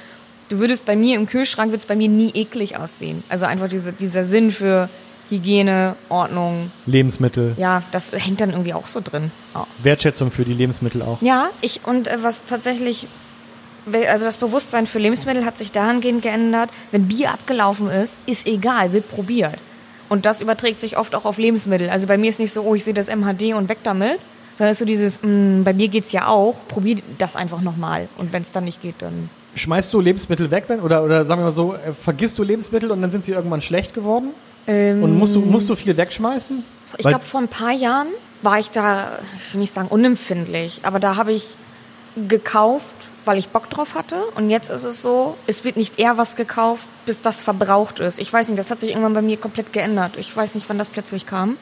du würdest bei mir im Kühlschrank, wird es bei mir nie eklig aussehen. Also einfach diese, dieser Sinn für Hygiene, Ordnung. Lebensmittel. Ja, das hängt dann irgendwie auch so drin. Oh. Wertschätzung für die Lebensmittel auch. Ja, ich und äh, was tatsächlich, also das Bewusstsein für Lebensmittel hat sich dahingehend geändert, wenn Bier abgelaufen ist, ist egal, wird probiert. Und das überträgt sich oft auch auf Lebensmittel. Also bei mir ist nicht so, oh, ich sehe das MHD und weg damit, sondern ist so dieses, mh, mm, bei mir geht's ja auch, probier das einfach nochmal. Und wenn es dann nicht geht, dann. Schmeißt du Lebensmittel weg, wenn, oder, oder sagen wir mal so, äh, vergisst du Lebensmittel und dann sind sie irgendwann schlecht geworden? Ähm, und musst du, musst du viel wegschmeißen? Ich glaube, vor ein paar Jahren war ich da, ich will nicht sagen unempfindlich, aber da habe ich gekauft, weil ich Bock drauf hatte. Und jetzt ist es so, es wird nicht eher was gekauft, bis das verbraucht ist. Ich weiß nicht, das hat sich irgendwann bei mir komplett geändert. Ich weiß nicht, wann das plötzlich kam.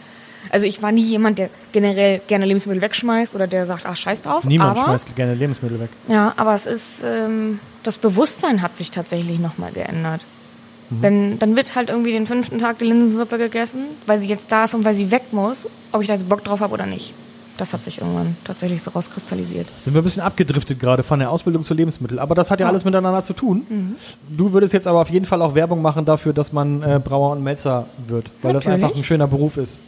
Also ich war nie jemand, der generell gerne Lebensmittel wegschmeißt oder der sagt, ach scheiß drauf. Niemand aber, schmeißt gerne Lebensmittel weg. Ja, aber es ist, ähm, das Bewusstsein hat sich tatsächlich nochmal geändert. Mhm. Wenn, dann wird halt irgendwie den fünften Tag die Linsensuppe gegessen, weil sie jetzt da ist und weil sie weg muss, ob ich da jetzt Bock drauf habe oder nicht. Das hat sich irgendwann tatsächlich so rauskristallisiert. Sind wir ein bisschen abgedriftet gerade von der Ausbildung zu Lebensmitteln. Aber das hat ja, ja. alles miteinander zu tun. Mhm. Du würdest jetzt aber auf jeden Fall auch Werbung machen dafür, dass man äh, Brauer und Melzer wird, weil Natürlich. das einfach ein schöner Beruf ist.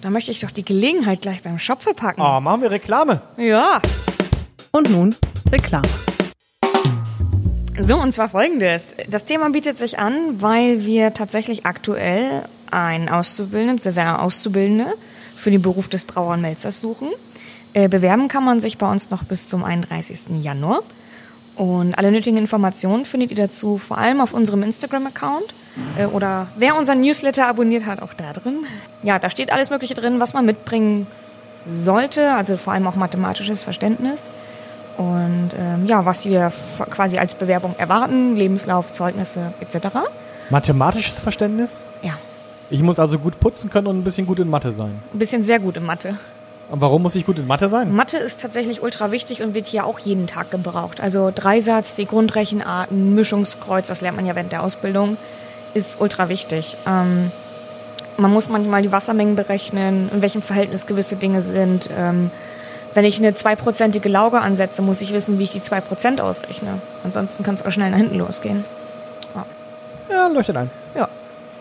Da möchte ich doch die Gelegenheit gleich beim Shop verpacken. Oh, machen wir Reklame. Ja. Und nun Reklame. So, und zwar folgendes. Das Thema bietet sich an, weil wir tatsächlich aktuell einen Auszubildenden, sehr, sehr Auszubildende für den Beruf des Brauer und Melzers suchen. Äh, bewerben kann man sich bei uns noch bis zum 31. Januar. Und alle nötigen Informationen findet ihr dazu vor allem auf unserem Instagram-Account äh, oder wer unseren Newsletter abonniert hat, auch da drin. Ja, da steht alles Mögliche drin, was man mitbringen sollte, also vor allem auch mathematisches Verständnis. Und ähm, ja, was wir quasi als Bewerbung erwarten, Lebenslauf, Zeugnisse etc. Mathematisches Verständnis? Ja, Ich muss also gut putzen können und ein bisschen gut in Mathe sein. ein bisschen sehr gut in Mathe. Und warum muss ich gut in Mathe sein? Mathe ist tatsächlich ultra wichtig und wird hier auch jeden Tag gebraucht. Also Dreisatz, die Grundrechenarten, Mischungskreuz, das lernt man ja während der Ausbildung, ist ultra wichtig. Ähm, man muss manchmal die Wassermengen berechnen, in welchem Verhältnis gewisse Dinge sind. Ähm, wenn ich eine zweiprozentige Lauge ansetze, muss ich wissen, wie ich die 2% ausrechne. Ansonsten kann es auch schnell nach hinten losgehen. Ja, leuchtet ein. Ja.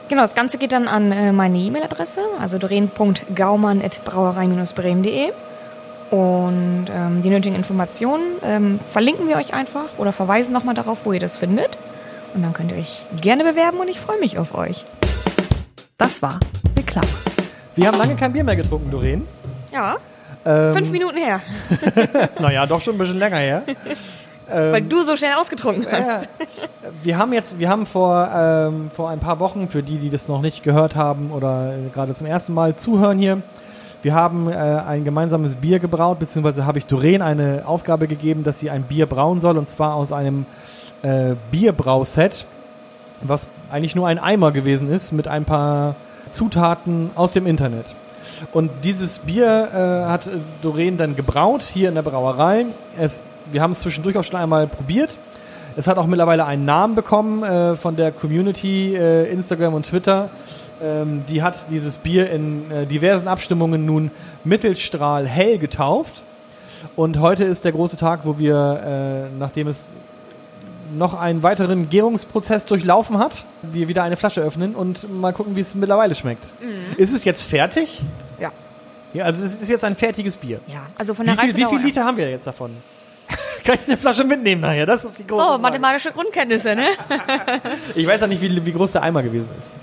Genau, das Ganze geht dann an äh, meine E-Mail-Adresse, also doreen.gaumann.brauerei-bremen.de. Und ähm, die nötigen Informationen ähm, verlinken wir euch einfach oder verweisen nochmal darauf, wo ihr das findet. Und dann könnt ihr euch gerne bewerben und ich freue mich auf euch. Das war Reklame. Wir haben lange kein Bier mehr getrunken, Doreen. Ja, Ähm, fünf Minuten her, Naja, doch schon ein bisschen länger her. weil du so schnell ausgetrunken hast. Ja. Wir haben jetzt, wir haben vor, ähm, vor ein paar Wochen, für die, die das noch nicht gehört haben oder äh, gerade zum ersten Mal zuhören hier, wir haben äh, ein gemeinsames Bier gebraut, beziehungsweise habe ich Doreen eine Aufgabe gegeben, dass sie ein Bier brauen soll, und zwar aus einem äh, Bierbrauset, was eigentlich nur ein Eimer gewesen ist, mit ein paar Zutaten aus dem Internet. Und dieses Bier äh, hat äh, Doreen dann gebraut hier in der Brauerei. Es, wir haben es zwischendurch auch schon einmal probiert. Es hat auch mittlerweile einen Namen bekommen äh, von der Community, äh, Instagram und Twitter. Ähm, die hat dieses Bier in äh, diversen Abstimmungen nun Mittelstrahl hell getauft. Und heute ist der große Tag, wo wir, äh, nachdem es noch einen weiteren Gärungsprozess durchlaufen hat, wir wieder eine Flasche öffnen und mal gucken, wie es mittlerweile schmeckt. Ist es jetzt fertig? Ja. Ja, also es ist jetzt ein fertiges Bier. Ja, also von Wie der viel, wie viel her. Liter haben wir jetzt davon? Kann ich eine Flasche mitnehmen nachher? Das ist die große So, Frage. mathematische Grundkenntnisse, ne? Ich weiß ja nicht, wie, wie groß der Eimer gewesen ist.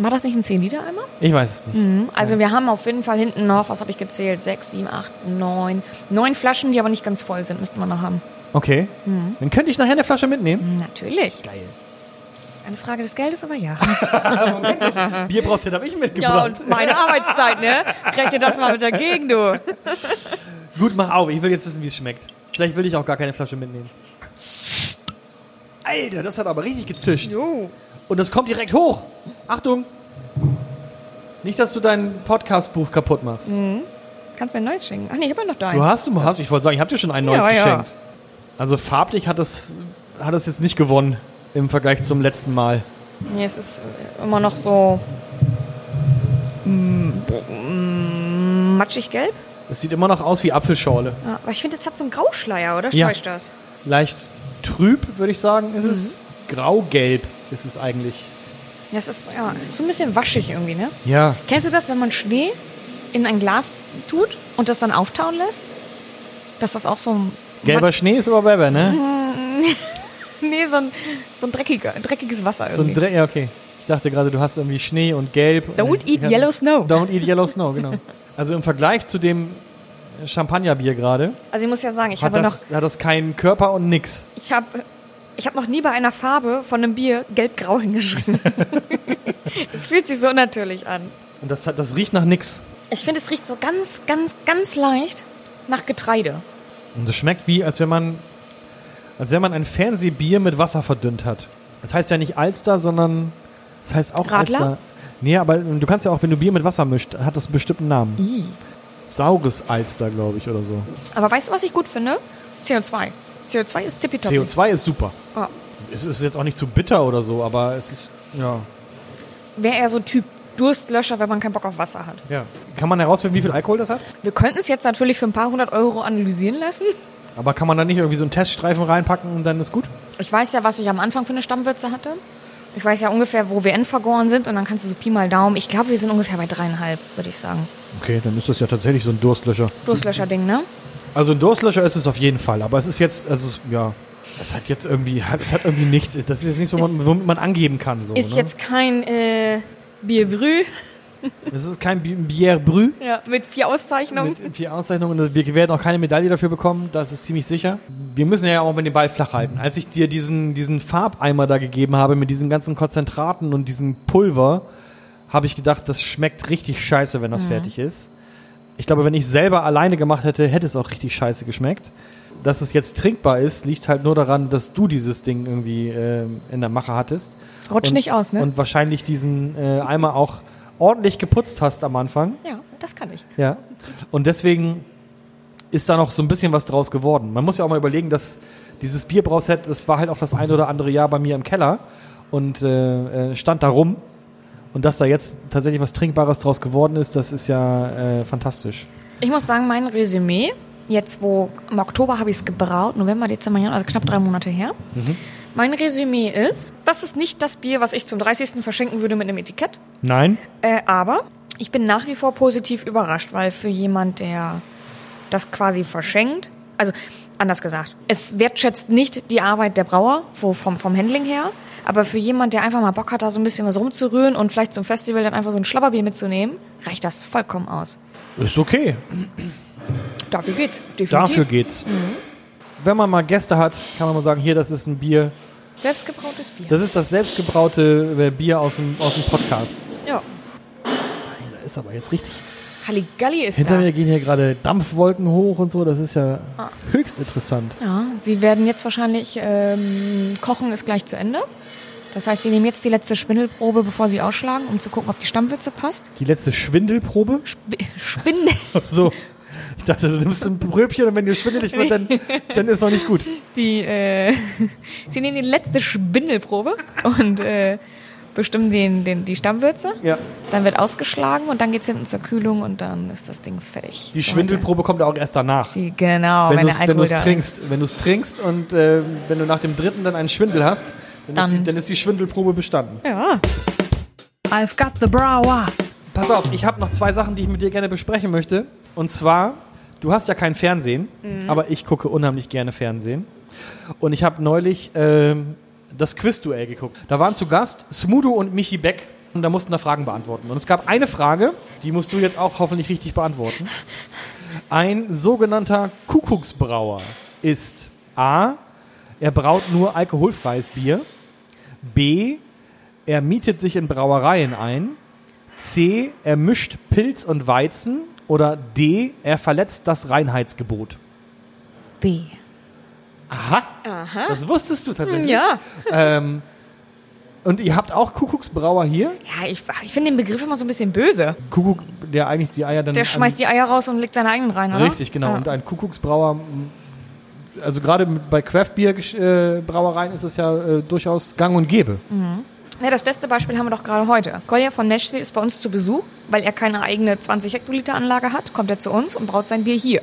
War das nicht ein 10-Liter-Eimer? Ich weiß es nicht. Mhm. Also wir haben auf jeden Fall hinten noch, was habe ich gezählt, sechs, sieben, acht, neun, neun Flaschen, die aber nicht ganz voll sind, müssten wir noch haben. Okay. Dann könnte ich nachher eine Flasche mitnehmen. Natürlich. Geil. Eine Frage des Geldes, aber ja. Moment, das Bier brauchst du, habe ich ja, mitgebracht. und meine Arbeitszeit, ne? Rechne das mal mit dagegen, du. Gut, mach auf. Ich will jetzt wissen, wie es schmeckt. Vielleicht will ich auch gar keine Flasche mitnehmen. Alter, das hat aber richtig gezischt. Jo. Und das kommt direkt hoch. Achtung. Nicht, dass du dein Podcast-Buch kaputt machst. Kannst mir ein neues schenken. Ach nee, ich habe ja noch deins. Du hast, du hast. Ich wollte sagen, ich habe dir schon ein neues Ja, ja. geschenkt. Also farblich hat es, hat es jetzt nicht gewonnen im Vergleich zum letzten Mal. Nee, es ist immer noch so mm, mm, matschig gelb. Es sieht immer noch aus wie Apfelschorle. Ja, aber ich finde, es hat so einen Grauschleier, oder? Ja. Täuscht das? Leicht trüb, würde ich sagen, ist es. Mhm. Graugelb ist es eigentlich. Ja, es ist, ja, es ist so ein bisschen waschig irgendwie, ne? Ja. Kennst du das, wenn man Schnee in ein Glas tut und das dann auftauen lässt? Dass das auch so ein... Gelber Schnee ist aber Weber, ne? Nee, so ein, so ein dreckiger, dreckiges Wasser So ein irgendwie. Dre ja, okay. Ich dachte gerade, du hast irgendwie Schnee und Gelb. Don't Ich eat hab- yellow snow. Don't eat yellow snow, genau. Also im Vergleich zu dem Champagnerbier gerade Also ich muss ja sagen, ich habe noch, das, hat das keinen Körper und nix. ich habe, ich habe noch nie bei einer Farbe von einem Bier gelb-grau hingeschrieben. Es fühlt sich so natürlich an. Und das, das riecht nach nix. Ich finde, es riecht so ganz, ganz, ganz leicht nach Getreide. Und es schmeckt wie, als wenn man, als wenn man ein Fernsehbier mit Wasser verdünnt hat. Das heißt ja nicht Alster, sondern das heißt auch Radler? Alster. Nee, aber du kannst ja auch, wenn du Bier mit Wasser mischt, hat das einen bestimmten Namen. Ih. Saures Alster, glaube ich, oder so. Aber weißt du, was ich gut finde? CO2. CO2 ist tippitoppi. CO2 ist super. Ja. Es ist jetzt auch nicht zu bitter oder so, aber es ist, ja. Wäre eher so Typ Durstlöscher, wenn man keinen Bock auf Wasser hat. ja. Kann man herausfinden, wie viel Alkohol das hat? Wir könnten es jetzt natürlich für ein paar hundert Euro analysieren lassen. Aber kann man da nicht irgendwie so einen Teststreifen reinpacken und dann ist gut? Ich weiß ja, was ich am Anfang für eine Stammwürze hatte. Ich weiß ja ungefähr, wo wir endvergoren sind und dann kannst du so Pi mal Daumen. Ich glaube, wir sind ungefähr bei dreieinhalb, würde ich sagen. Okay, dann ist das ja tatsächlich so ein Durstlöscher. Durstlöscher-Ding, ne? Also ein Durstlöscher ist es auf jeden Fall, aber es ist jetzt, also ja, es hat jetzt irgendwie, es hat irgendwie nichts. Das ist jetzt nichts, womit man, womit man angeben kann. So, Ist ne? jetzt kein äh, Bierbrü Es ist kein Bi- Bière Brü ja, mit vier Auszeichnungen. mit vier Auszeichnungen. und Wir werden auch keine Medaille dafür bekommen, das ist ziemlich sicher. Wir müssen ja auch mal den Ball flach halten. Als ich dir diesen, diesen Farbeimer da gegeben habe mit diesen ganzen Konzentraten und diesem Pulver, habe ich gedacht, das schmeckt richtig scheiße, wenn das fertig ist. Ich glaube, wenn ich selber alleine gemacht hätte, hätte es auch richtig scheiße geschmeckt. dass es jetzt trinkbar ist, liegt halt nur daran, dass du dieses Ding irgendwie ähm, in der Mache hattest. Rutscht und, nicht aus, ne? Und wahrscheinlich diesen äh, Eimer auch ordentlich geputzt hast am Anfang. ja, das kann ich. Ja. Und deswegen ist da noch so ein bisschen was draus geworden. Man muss ja auch mal überlegen, dass dieses Bierbrauset, das war halt auch das ein oder andere Jahr bei mir im Keller und äh, äh, stand da rum. Und dass da jetzt tatsächlich was Trinkbares draus geworden ist, das ist ja äh, fantastisch. Ich muss sagen, mein Resümee, jetzt wo im Oktober habe ich es gebraut, November, Dezember, Januar, also knapp drei Monate her. Mein Resümee ist, das ist nicht das Bier, was ich zum 30. verschenken würde mit einem Etikett. Nein? Äh, aber ich bin nach wie vor positiv überrascht, weil für jemand, der das quasi verschenkt, also anders gesagt, es wertschätzt nicht die Arbeit der Brauer wo vom, vom Handling her, aber für jemand, der einfach mal Bock hat, da so ein bisschen was rumzurühren und vielleicht zum Festival dann einfach so ein Schlabberbier mitzunehmen, reicht das vollkommen aus. Ist okay. Dafür geht's. Definitiv. Dafür geht's. Wenn man mal Gäste hat, kann man mal sagen, hier, das ist ein Bier. Selbstgebrautes Bier. Das ist das selbstgebraute äh, Bier aus dem, aus dem Podcast. ja. Da ist aber jetzt richtig. Halligalli ist Hinter da. mir gehen hier gerade Dampfwolken hoch und so. Das ist ja Ah. höchst interessant. Ja, sie werden jetzt wahrscheinlich, ähm, Kochen ist gleich zu Ende. Das heißt, sie nehmen jetzt die letzte Spindelprobe, bevor sie ausschlagen, um zu gucken, ob die Stammwürze passt. Die letzte Schwindelprobe. Sp Spindel. So. Ich dachte, du nimmst ein Bröbchen und wenn dir schwindelig wird, dann, dann ist noch nicht gut. Die, äh, sie nehmen die letzte Spindelprobe und äh, bestimmen den, den, die Stammwürze. Ja. Dann wird ausgeschlagen und dann geht's hinten zur Kühlung und dann ist das Ding fertig. Die Schwindelprobe kommt auch erst danach. Die, genau, wenn wenn, du es trinkst. Wenn du es trinkst und äh, wenn du nach dem dritten dann einen Schwindel hast, dann, ist, Dann- die, dann ist die Schwindelprobe bestanden. ist. Ja. I've got the brower. Pass auf, ich habe noch zwei Sachen, die ich mit dir gerne besprechen möchte. Und zwar, du hast ja kein Fernsehen, aber ich gucke unheimlich gerne Fernsehen. Und ich habe neulich ähm, das Quizduell geguckt. Da waren zu Gast Smudo und Michi Beck. Und da mussten da Fragen beantworten. Und es gab eine Frage, die musst du jetzt auch hoffentlich richtig beantworten. Ein sogenannter Kuckucksbrauer ist A. Er braut nur alkoholfreies Bier. B. Er mietet sich in Brauereien ein. C. Er mischt Pilz und Weizen. Oder D. Er verletzt das Reinheitsgebot. B. Aha. Aha. Das wusstest du tatsächlich. Ja. Ähm, und ihr habt auch Kuckucksbrauer hier. Ja, ich, ich finde den Begriff immer so ein bisschen böse. Kuckuck, der eigentlich die Eier dann. Der schmeißt die Eier raus und legt seine eigenen rein, oder? Richtig, genau. Ja. Und ein Kuckucksbrauer, also gerade bei Craft-Bier-Brauereien ist es ja äh, durchaus gang und gäbe. Ja, das beste Beispiel haben wir doch gerade heute. Kolja von Nashville ist bei uns zu Besuch, weil er keine eigene 20 Hektoliter Anlage hat, kommt er zu uns und braut sein Bier hier.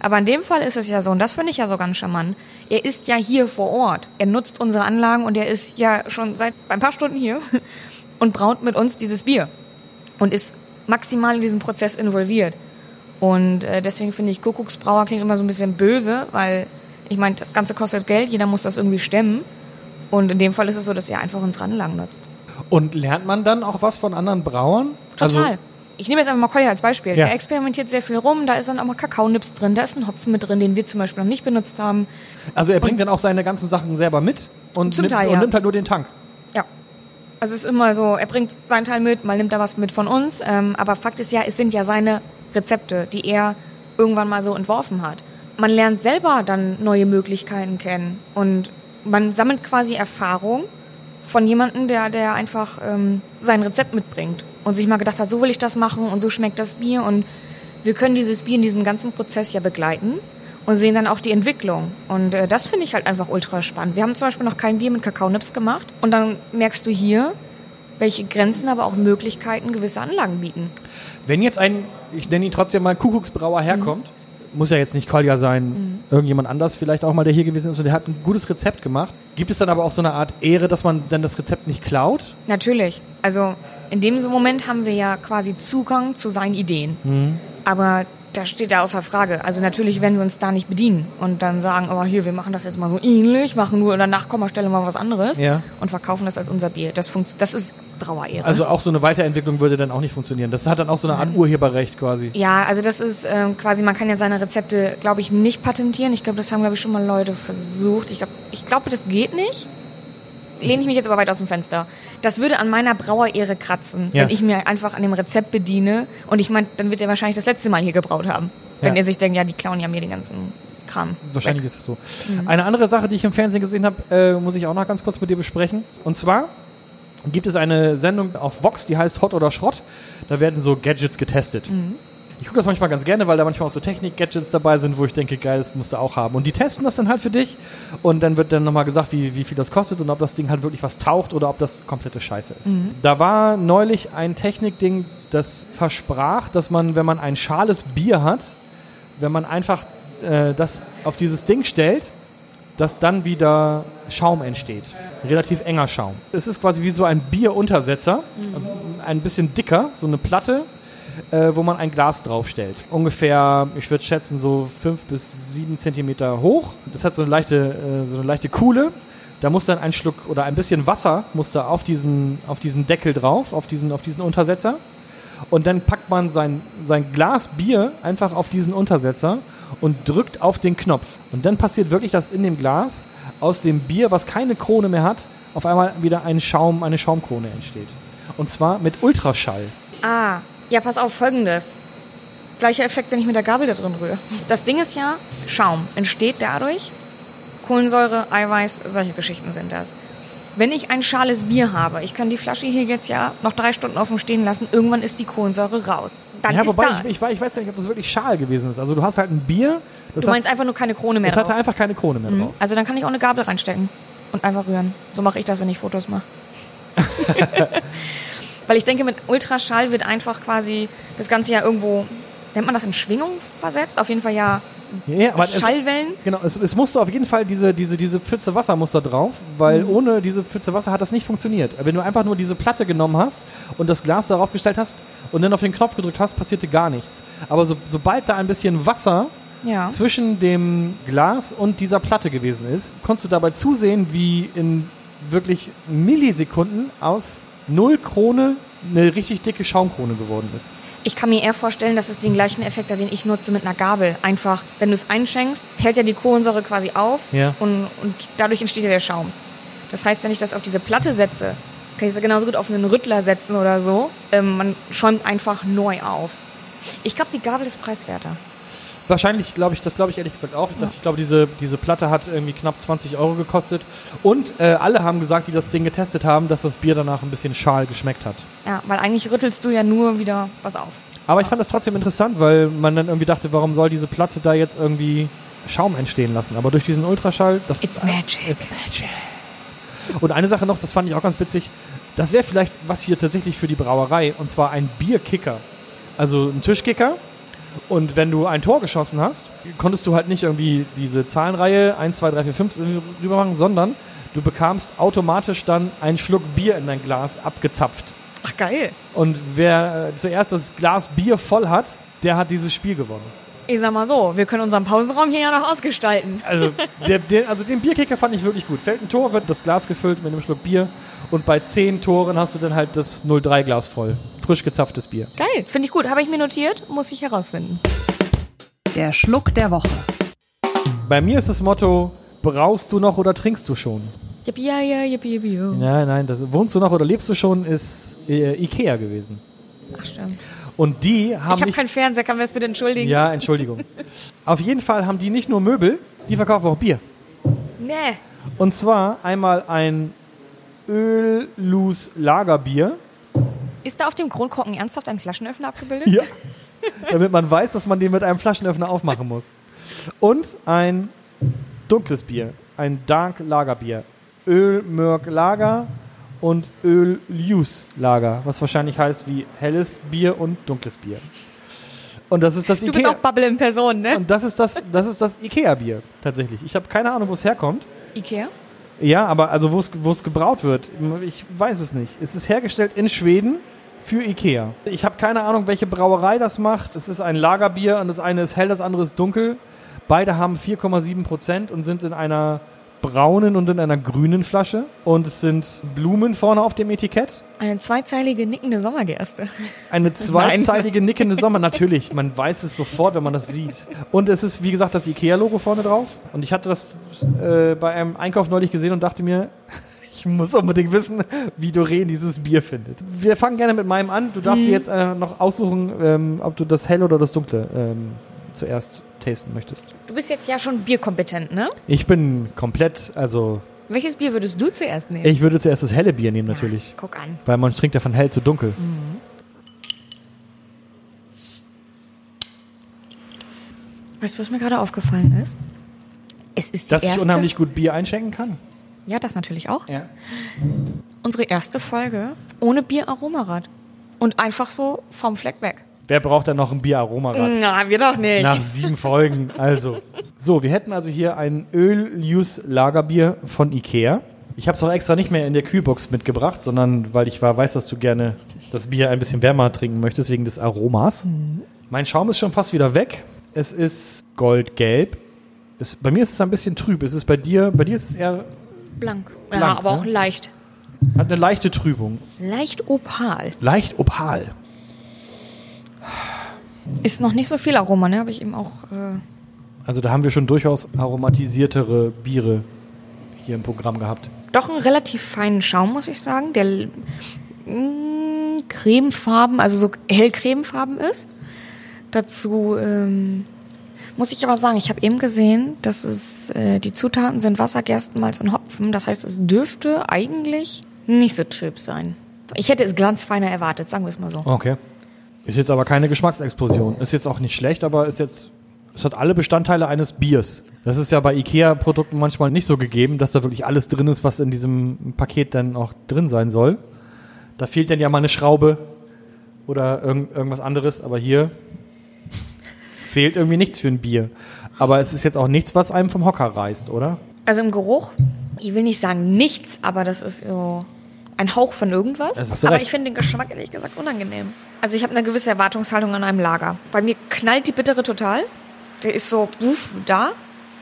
Aber in dem Fall ist es ja so, und das finde ich ja so ganz charmant, er ist ja hier vor Ort. Er nutzt unsere Anlagen und er ist ja schon seit ein paar Stunden hier und braut mit uns dieses Bier und ist maximal in diesem Prozess involviert. Und äh, deswegen finde ich, Kuckucksbrauer klingt immer so ein bisschen böse, weil ich meine, das Ganze kostet Geld, jeder muss das irgendwie stemmen. Und in dem Fall ist es so, dass er einfach unsere Anlagen nutzt. Und lernt man dann auch was von anderen Brauern? Also, Total. ich nehme jetzt einfach mal Kolja als Beispiel. Ja. Der experimentiert sehr viel rum, da ist dann auch mal Kakaonips drin, da ist ein Hopfen mit drin, den wir zum Beispiel noch nicht benutzt haben. Also er bringt dann auch seine ganzen Sachen selber mit und, nimmt, Teil, und ja. nimmt halt nur den Tank. Ja. Also es ist immer so, er bringt seinen Teil mit, mal nimmt er was mit von uns. Ähm, aber Fakt ist ja, es sind ja seine Rezepte, die er irgendwann mal so entworfen hat. Man lernt selber dann neue Möglichkeiten kennen und man sammelt quasi Erfahrung von jemandem, der, der einfach ähm, sein Rezept mitbringt und sich mal gedacht hat, so will ich das machen und so schmeckt das Bier und wir können dieses Bier in diesem ganzen Prozess ja begleiten und sehen dann auch die Entwicklung. Und äh, das finde ich halt einfach ultra spannend. Wir haben zum Beispiel noch kein Bier mit Kakaonips gemacht und dann merkst du hier, welche Grenzen, aber auch Möglichkeiten gewisse Anlagen bieten. Wenn jetzt ein, ich nenne ihn trotzdem mal Kuckucksbrauer herkommt, muss ja jetzt nicht Kolja sein, irgendjemand anders vielleicht auch mal, der hier gewesen ist und der hat ein gutes Rezept gemacht. Gibt es dann aber auch so eine Art Ehre, dass man dann das Rezept nicht klaut? Natürlich. Also in dem Moment haben wir ja quasi Zugang zu seinen Ideen. Mhm. Aber da steht ja außer Frage. Also natürlich werden wir uns da nicht bedienen und dann sagen, aber hier, wir machen das jetzt mal so ähnlich, machen nur in der Nachkommastelle mal was anderes Ja. und verkaufen das als unser Bier. Das, funkt, das ist Brauerehre. Also auch so eine Weiterentwicklung würde dann auch nicht funktionieren. Das hat dann auch so eine Art Urheberrecht quasi. Ja, also das ist ähm, quasi, man kann ja seine Rezepte, glaube ich, nicht patentieren. Ich glaube, das haben, glaube ich, schon mal Leute versucht. Ich glaube, ich glaube, das geht nicht. Lehne ich mich jetzt aber weit aus dem Fenster. Das würde an meiner Brauerehre kratzen, Ja. wenn ich mir einfach an dem Rezept bediene. Und ich meine, dann wird er wahrscheinlich das letzte Mal hier gebraut haben. Wenn Ja. er sich denkt, ja, die klauen ja mir den ganzen Kram. Wahrscheinlich weg. ist es so. Eine andere Sache, die ich im Fernsehen gesehen habe, äh, muss ich auch noch ganz kurz mit dir besprechen. Und zwar gibt es eine Sendung auf Vox, die heißt Hot oder Schrott. Da werden so Gadgets getestet. Ich gucke das manchmal ganz gerne, weil da manchmal auch so Technik-Gadgets dabei sind, wo ich denke, geil, das musst du auch haben. Und die testen das dann halt für dich. Und dann wird dann nochmal gesagt, wie, wie viel das kostet und ob das Ding halt wirklich was taucht oder ob das komplette Scheiße ist. Da war neulich ein Technikding, das versprach, dass man, wenn man ein schales Bier hat, wenn man einfach äh, das auf dieses Ding stellt, dass dann wieder Schaum entsteht. Relativ enger Schaum. Es ist quasi wie so ein Bieruntersetzer, ähm, ein bisschen dicker, so eine Platte, äh, wo man ein Glas draufstellt. Ungefähr, ich würde schätzen, so fünf bis sieben Zentimeter hoch. Das hat so eine leichte, äh, so eine leichte Kuhle. Da muss dann ein Schluck oder ein bisschen Wasser muss da auf diesen, auf diesen Deckel drauf, auf diesen, auf diesen Untersetzer. Und dann packt man sein, sein Glas Bier einfach auf diesen Untersetzer und drückt auf den Knopf. Und dann passiert wirklich, dass in dem Glas aus dem Bier, was keine Krone mehr hat, auf einmal wieder ein Schaum, eine Schaumkrone entsteht. Und zwar mit Ultraschall. Ah, ja, pass auf, folgendes. Gleicher Effekt, wenn ich mit der Gabel da drin rühre. Das Ding ist ja, Schaum entsteht dadurch. Kohlensäure, Eiweiß, solche Geschichten sind das. Wenn ich ein schales Bier habe, ich kann die Flasche hier jetzt ja noch drei Stunden offen stehen lassen, irgendwann ist die Kohlensäure raus. Dann ja, ist wobei ich, ich, weiß- ich weiß gar nicht, ob das wirklich Schal gewesen ist. Also du hast halt ein Bier, das, du meinst hat, einfach nur keine Krone mehr das hatte drauf. einfach keine Krone mehr Mhm. drauf. Also dann kann ich auch eine Gabel reinstecken und einfach rühren. So mache ich das, wenn ich Fotos mache. Weil ich denke, mit Ultraschall wird einfach quasi das Ganze ja irgendwo, nennt man das in Schwingung versetzt? Auf jeden Fall ja Ja, ja, aber es, Schallwellen. genau, es, es musste auf jeden Fall diese, diese, diese Pfütze Wasser muss da drauf, weil Mhm. ohne diese Pfütze Wasser hat das nicht funktioniert. Wenn du einfach nur diese Platte genommen hast und das Glas darauf gestellt hast und dann auf den Knopf gedrückt hast, passierte gar nichts. Aber so, sobald da ein bisschen Wasser Ja. zwischen dem Glas und dieser Platte gewesen ist, konntest du dabei zusehen, wie in wirklich Millisekunden aus null Krone eine richtig dicke Schaumkrone geworden ist. Ich kann mir eher vorstellen, dass es den gleichen Effekt hat, den ich nutze mit einer Gabel. Einfach, wenn du es einschenkst, hält ja die Kohlensäure quasi auf Ja. und, und dadurch entsteht ja der Schaum. Das heißt, wenn ich das auf diese Platte setze, kann ich es genauso gut auf einen Rüttler setzen oder so. Ähm, man schäumt einfach neu auf. Ich glaube, die Gabel ist preiswerter. Wahrscheinlich glaube ich, das glaube ich ehrlich gesagt auch. Dass Ich glaube, diese, diese Platte hat irgendwie knapp 20 Euro gekostet. Und äh, alle haben gesagt, die das Ding getestet haben, dass das Bier danach ein bisschen schal geschmeckt hat. Ja, weil eigentlich rüttelst du ja nur wieder was auf. Aber ich fand das trotzdem interessant, weil man dann irgendwie dachte, warum soll diese Platte da jetzt irgendwie Schaum entstehen lassen? Aber durch diesen Ultraschall, das It's magic. It's magic. Und eine Sache noch, das fand ich auch ganz witzig. Das wäre vielleicht was hier tatsächlich für die Brauerei, und zwar ein Bierkicker. Also ein Tischkicker. Und wenn du ein Tor geschossen hast, konntest du halt nicht irgendwie diese Zahlenreihe 1, 2, 3, 4, 5 irgendwie rüber machen, sondern du bekamst automatisch dann einen Schluck Bier in dein Glas abgezapft. Ach, geil. Und wer äh, zuerst das Glas Bier voll hat, der hat dieses Spiel gewonnen. Ich sag mal so, wir können unseren Pausenraum hier ja noch ausgestalten. Also, der, der, also den Bierkicker fand ich wirklich gut. Fällt ein Tor, wird das Glas gefüllt mit einem Schluck Bier und bei zehn Toren hast du dann halt das 03-Glas voll. Frisch gezapftes Bier. Geil, finde ich gut. Habe ich mir notiert, muss ich herausfinden. Der Schluck der Woche. Bei mir ist das Motto, brauchst du noch oder trinkst du schon? Yippie, ja, ja, yippie, yippie, yo. Nein, nein, das, wohnst du noch oder lebst du schon, ist äh, Ikea gewesen. Ach, stimmt. Und die haben Ich habe keinen Fernseher, kann mir das bitte entschuldigen? ja, Entschuldigung. Auf jeden Fall haben die nicht nur Möbel, die verkaufen auch Bier. Nee. Und zwar einmal ein Öllus Lagerbier. Ist da auf dem Kronkorken ernsthaft ein Flaschenöffner abgebildet? Ja. Damit man weiß, dass man den mit einem Flaschenöffner aufmachen muss. Und ein dunkles Bier. Ein Dark Lagerbier. Ölmörk Lager und Öljus Lager. Was wahrscheinlich heißt wie helles Bier und dunkles Bier. Und das ist das Du bist Ikea. auch Bubble in Person, ne? Und das ist das, das ist das Ikea-Bier tatsächlich. Ich habe keine Ahnung, wo es herkommt. Ikea? Ja, aber also wo es gebraut wird, ich weiß es nicht. Es ist hergestellt in Schweden für Ikea. Ich habe keine Ahnung, welche Brauerei das macht. Es ist ein Lagerbier und das eine ist hell, das andere ist dunkel. Beide haben 4,7 Prozent und sind in einer braunen und in einer grünen Flasche. Und es sind Blumen vorne auf dem Etikett. Eine zweizeilige nickende Sommergerste. Eine zweizeilige nickende Sommer. Natürlich, man weiß es sofort, wenn man das sieht. Und es ist, wie gesagt, das Ikea-Logo vorne drauf. Und ich hatte das äh, bei einem Einkauf neulich gesehen und dachte mir, ich muss unbedingt wissen, wie Doreen dieses Bier findet. Wir fangen gerne mit meinem an. Du darfst dir jetzt äh, noch aussuchen, ähm, ob du das helle oder das dunkle ähm, zuerst tasten möchtest. Du bist jetzt ja schon bierkompetent, ne? Ich bin komplett, also Welches Bier würdest du zuerst nehmen? ich würde zuerst das helle Bier nehmen natürlich. Guck an. Weil man trinkt ja von hell zu dunkel. Weißt du, was mir gerade aufgefallen ist? Es ist die Dass ich erste. unheimlich gut Bier einschenken kann. ja, das natürlich auch. Ja. Unsere erste Folge ohne Bier-Aromarad. Und einfach so vom Fleck weg. Wer braucht denn noch ein Bier-Aromarad? Na, wir doch nicht. Nach sieben Folgen. Also. So, wir hätten also hier ein Öl-Use-Lagerbier von Ikea. Ich habe es auch extra nicht mehr in der Kühlbox mitgebracht, sondern weil ich war, weiß, dass du gerne das Bier ein bisschen wärmer trinken möchtest, wegen des Aromas. Mein Schaum ist schon fast wieder weg. Es ist goldgelb. Es, bei mir ist es ein bisschen trüb. Es ist bei dir, bei dir ist es eher, Blank. Ja, Blank, aber ne? auch leicht. hat eine leichte Trübung. Leicht opal. Leicht opal. Ist noch nicht so viel Aroma, ne? Habe ich eben auch. Äh, Also da haben wir schon durchaus aromatisiertere Biere hier im Programm gehabt. doch einen relativ feinen Schaum, muss ich sagen, der mh, cremefarben, also so hell cremefarben ist. Dazu ähm, muss ich aber sagen, ich habe eben gesehen, dass es äh, die Zutaten sind Wasser, Gerstenmalz und Hopfen. Das heißt, es dürfte eigentlich nicht so trüb sein. Ich hätte es glanzfeiner erwartet, sagen wir es mal so. Okay. Ist jetzt aber keine Geschmacksexplosion. Ist jetzt auch nicht schlecht, aber ist jetzt. Es hat alle Bestandteile eines Biers. Das ist ja bei IKEA-Produkten manchmal nicht so gegeben, dass da wirklich alles drin ist, was in diesem Paket dann auch drin sein soll. Da fehlt dann ja mal eine Schraube oder irgend, irgendwas anderes, aber hier fehlt irgendwie nichts für ein Bier. Aber es ist jetzt auch nichts, was einem vom Hocker reißt, oder? Also im Geruch, ich will nicht sagen nichts, aber das ist so ein Hauch von irgendwas. Also aber ich finde den Geschmack ehrlich gesagt unangenehm. Also ich habe eine gewisse Erwartungshaltung an einem Lager. Bei mir knallt die Bittere total. Der ist so uff, da.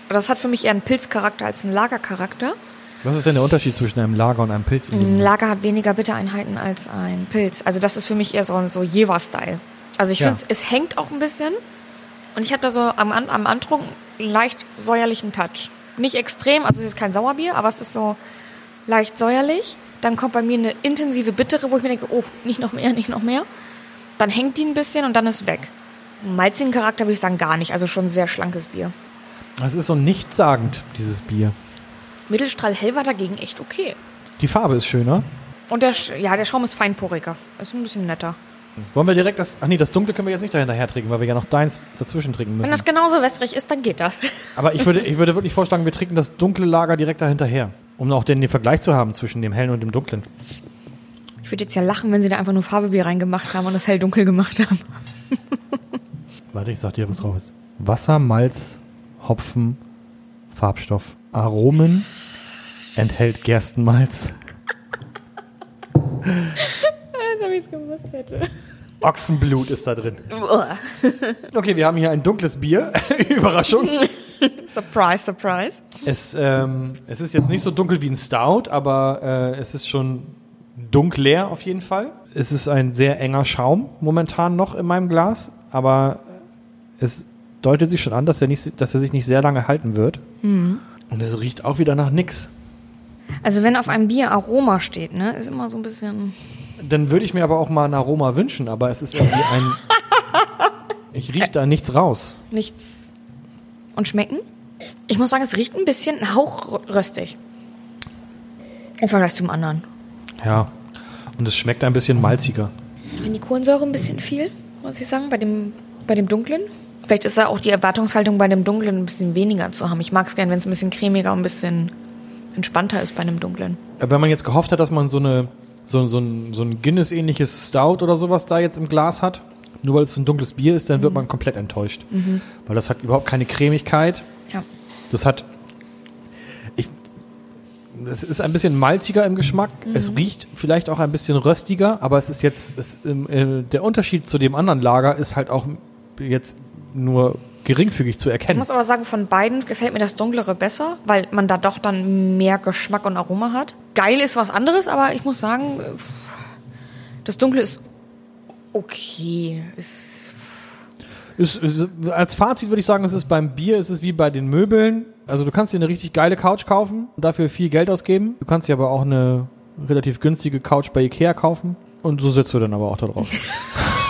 Das hat für mich eher einen Pilzcharakter als einen Lagercharakter. Was ist denn der Unterschied zwischen einem Lager und einem Pilz? Ein Lager hat weniger Bittereinheiten als ein Pilz. Also das ist für mich eher so, so Jever-Style. Also ich Ja. finde, es hängt auch ein bisschen. Und ich habe da so am, am Antrunk einen leicht säuerlichen Touch. Nicht extrem, also es ist kein Sauerbier, aber es ist so leicht säuerlich. Dann kommt bei mir eine intensive Bittere, wo ich mir denke, oh, nicht noch mehr, nicht noch mehr. Dann hängt die ein bisschen und dann ist weg. Malzigen Charakter würde ich sagen gar nicht, also schon ein sehr schlankes Bier. Das ist so nichtssagend, dieses Bier. Mittelstrahl hell war dagegen echt okay. Die Farbe ist schöner. Und der, Sch- ja, der Schaum ist feinporiger. Ist ein bisschen netter. Wollen wir direkt das. Ach nee, das Dunkle können wir jetzt nicht dahinterher trinken, weil wir ja noch deins dazwischen trinken Wenn müssen. das genauso wässrig ist, dann geht das. Aber ich würde, ich würde wirklich vorschlagen, wir trinken das dunkle Lager direkt dahinterher. Um auch den, den Vergleich zu haben zwischen dem hellen und dem dunklen. Ich würde jetzt ja lachen, wenn sie da einfach nur Farbebier reingemacht haben und das hell-dunkel gemacht haben. Warte, ich sag dir, was drauf ist. Wasser, Malz, Hopfen, Farbstoff. Aromen enthält Gerstenmalz. Als ob ich es gewusst hätte. Ochsenblut ist da drin. Okay, wir haben hier ein dunkles Bier. Überraschung. surprise, surprise. Es, ähm, es ist jetzt nicht so dunkel wie ein Stout, aber äh, es ist schon dunkler auf jeden Fall. Es ist ein sehr enger Schaum momentan noch in meinem Glas, aber es deutet sich schon an, dass er, nicht, dass er sich nicht sehr lange halten wird. Und es riecht auch wieder nach nix. Also wenn auf einem Bier Aroma steht, ne, ist immer so ein bisschen... Dann würde ich mir aber auch mal ein Aroma wünschen, aber es ist irgendwie ein. Ich rieche da nichts raus. nichts. Und schmecken? Ich muss sagen, es riecht ein bisschen ein Hauch röstig. Im Vergleich zum anderen. Ja. Und es schmeckt ein bisschen malziger. Wenn die Kohlensäure ein bisschen viel, muss ich sagen, bei dem, bei dem dunklen. Vielleicht ist da auch die Erwartungshaltung bei dem dunklen ein bisschen weniger zu haben. Ich mag es gern, wenn es ein bisschen cremiger und ein bisschen entspannter ist bei einem dunklen. Wenn man jetzt gehofft hat, dass man so eine so, so ein, so ein Guinness-ähnliches Stout oder sowas da jetzt im Glas hat, nur weil es ein dunkles Bier ist, dann wird man komplett enttäuscht. Weil das hat überhaupt keine Cremigkeit. Ja. Das hat. Ich, es ist ein bisschen malziger im Geschmack. Es riecht vielleicht auch ein bisschen röstiger, aber es ist jetzt. Es, ähm, äh, der Unterschied zu dem anderen Lager ist halt auch jetzt nur geringfügig zu Ich erkennen. muss aber sagen, von beiden gefällt mir das dunklere besser, weil man da doch dann mehr Geschmack und Aroma hat. Geil ist was anderes, aber ich muss sagen, äh, das Dunkle ist okay. Ist Ist, ist, als Fazit würde ich sagen, es ist beim Bier, es ist wie bei den Möbeln. Also du kannst dir eine richtig geile Couch kaufen und dafür viel Geld ausgeben. Du kannst dir aber auch eine relativ günstige Couch bei Ikea kaufen und so sitzt du dann aber auch da drauf.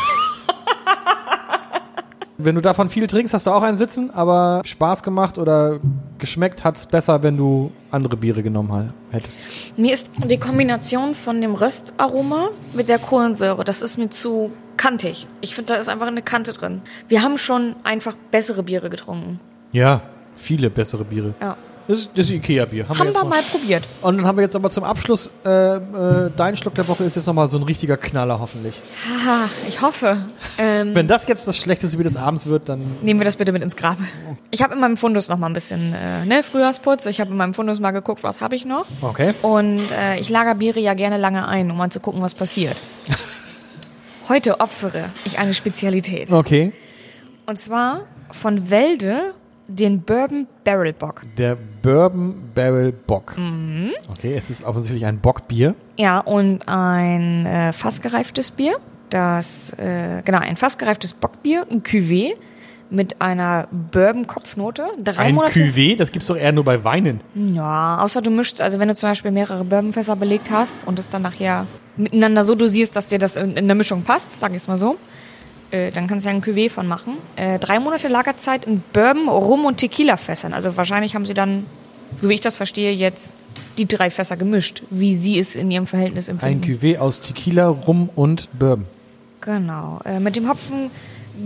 Wenn du davon viel trinkst, hast du auch einen Sitzen, aber Spaß gemacht oder geschmeckt hat's besser, wenn du andere Biere genommen hättest. Mir ist die Kombination von dem Röstaroma mit der Kohlensäure, das ist mir zu kantig. Ich finde, da ist einfach eine Kante drin. Wir haben schon einfach bessere Biere getrunken. Ja, viele bessere Biere. Ja. Das ist, das ist Ikea-Bier. Haben jetzt wir mal probiert. Und dann haben wir jetzt aber zum Abschluss, äh, äh, dein Schluck der Woche ist jetzt nochmal so ein richtiger Knaller hoffentlich. Haha, ich hoffe. Ähm, Wenn das jetzt das schlechteste Bier des Abends wird, dann nehmen wir das bitte mit ins Grab. Ich habe in meinem Fundus noch mal ein bisschen äh, ne, Frühjahrsputz. Ich habe in meinem Fundus mal geguckt, was habe ich noch. okay. Und äh, ich lager Biere ja gerne lange ein, um mal zu gucken, was passiert. Heute opfere ich eine Spezialität. Okay. Und zwar von Welde den Bourbon Barrel Bock. Der Bourbon Barrel Bock. Okay, es ist offensichtlich ein Bockbier. Ja, und ein äh, fassgereiftes Bier. Das, äh, genau, ein fassgereiftes Bockbier, ein Cuvée mit einer Bourbon-Kopfnote. Drei Ein Monate. Cuvée, das gibt's doch eher nur bei Weinen. Ja, außer du mischst, also wenn du zum Beispiel mehrere Bourbonfässer belegt hast und es dann nachher miteinander so dosierst, dass dir das in, in der Mischung passt, sag ich es mal so, äh, dann kannst du ja ein Cuvée von machen. Äh, drei Monate Lagerzeit in Bourbon, Rum und Tequila-Fässern. Also wahrscheinlich haben sie dann, so wie ich das verstehe, jetzt die drei Fässer gemischt, wie sie es in ihrem Verhältnis Ein empfinden. Cuvée aus Tequila, Rum und Bourbon. Genau. Äh, mit dem Hopfen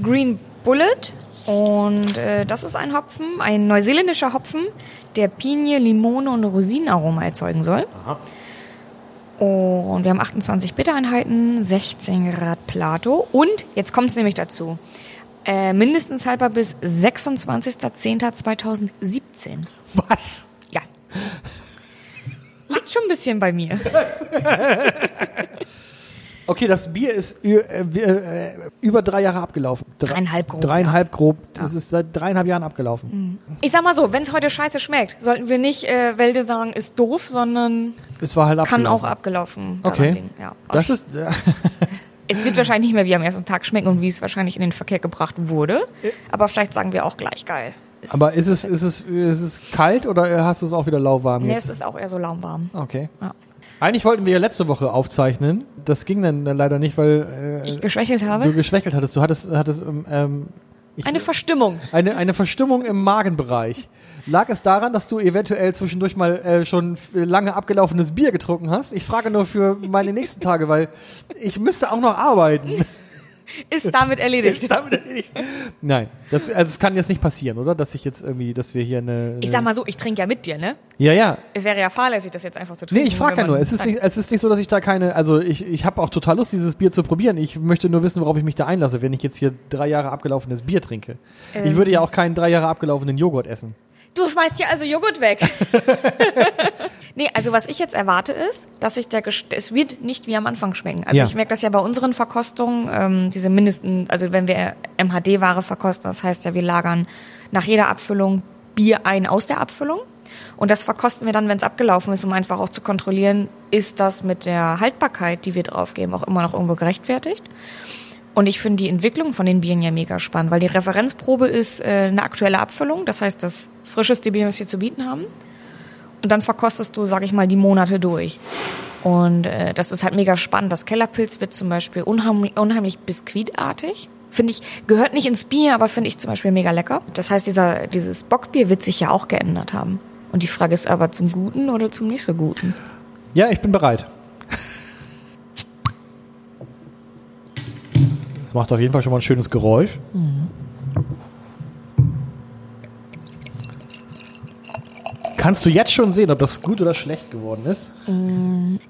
Green Bullet. Und äh, das ist ein Hopfen, ein neuseeländischer Hopfen, der Pinie, Limone und Rosinenaroma erzeugen soll. Und wir haben 28 Bittereinheiten, 16 Grad Plato. Und jetzt kommt es nämlich dazu. Äh, mindestens haltbar bis 26.10.2017. Was? Ja. Liegt schon ein bisschen bei mir. Okay, das Bier ist äh, äh, über drei Jahre abgelaufen. Dre- Dreieinhalb grob, Dreieinhalb grob. Das ist seit dreieinhalb Jahren abgelaufen. Ich sag mal so, wenn es heute scheiße schmeckt, sollten wir nicht äh, Wälde sagen, ist doof, sondern Es war halt abgelaufen. kann auch abgelaufen Okay. Ja. Das ist, äh, es wird wahrscheinlich nicht mehr wie am ersten Tag schmecken und wie es wahrscheinlich in den Verkehr gebracht wurde. Aber vielleicht sagen wir auch gleich geil. Es, aber ist es, ist es, ist es kalt oder hast du es auch wieder lauwarm nee, jetzt? es ist auch eher so lauwarm. Okay. Ja. Eigentlich wollten wir ja letzte Woche aufzeichnen. Das ging dann leider nicht, weil äh, Ich geschwächelt du habe. geschwächelt hattest. Du hattest, hattest ähm, ähm, ich, Eine Verstimmung. eine, eine Verstimmung im Magenbereich. Lag es daran, dass du eventuell zwischendurch mal äh, schon lange abgelaufenes Bier getrunken hast? Ich frage nur für meine nächsten Tage, weil ich müsste auch noch arbeiten. Ist damit erledigt. Ist damit erledigt? Nein, das, also es kann jetzt nicht passieren, oder? Dass ich jetzt irgendwie, dass wir hier eine. Ich sag mal so, ich trinke ja mit dir, ne? Ja, ja. Es wäre ja fahrlässig, das jetzt einfach zu Nee, trinken. ich frage ja nur. Es ist, nicht, es ist nicht so, dass ich da keine. Also ich, ich habe auch total Lust, dieses Bier zu probieren. Ich möchte nur wissen, worauf ich mich da einlasse, wenn ich jetzt hier drei Jahre abgelaufenes Bier trinke. ich Ähm. würde ja auch keinen drei Jahre abgelaufenen Joghurt essen. Du schmeißt hier also Joghurt weg. nee, also was ich jetzt erwarte ist, dass sich der Gest es wird nicht wie am Anfang schmecken. Also Ja. ich merke das ja bei unseren Verkostungen, ähm, diese mindesten, also wenn wir MHD-Ware verkosten, das heißt ja, wir lagern nach jeder Abfüllung Bier ein aus der Abfüllung. Und das verkosten wir dann, wenn es abgelaufen ist, um einfach auch zu kontrollieren, ist das mit der Haltbarkeit, die wir draufgeben, auch immer noch irgendwo gerechtfertigt. Und ich finde die Entwicklung von den Bieren ja mega spannend, weil die Referenzprobe ist äh, eine aktuelle Abfüllung, das heißt das frischeste Bier, was wir zu bieten haben. Und dann verkostest du, sag ich mal, die Monate durch. Und äh, das ist halt mega spannend. Das Kellerpilz wird zum Beispiel unheimlich, unheimlich biskuitartig. Finde ich, gehört nicht ins Bier, aber finde ich zum Beispiel mega lecker. Das heißt, dieser, dieses Bockbier wird sich ja auch geändert haben. Und die Frage ist aber zum Guten oder zum nicht so Guten? Ja, ich bin bereit. Macht auf jeden Fall schon mal ein schönes Geräusch. Kannst du jetzt schon sehen, ob das gut oder schlecht geworden ist?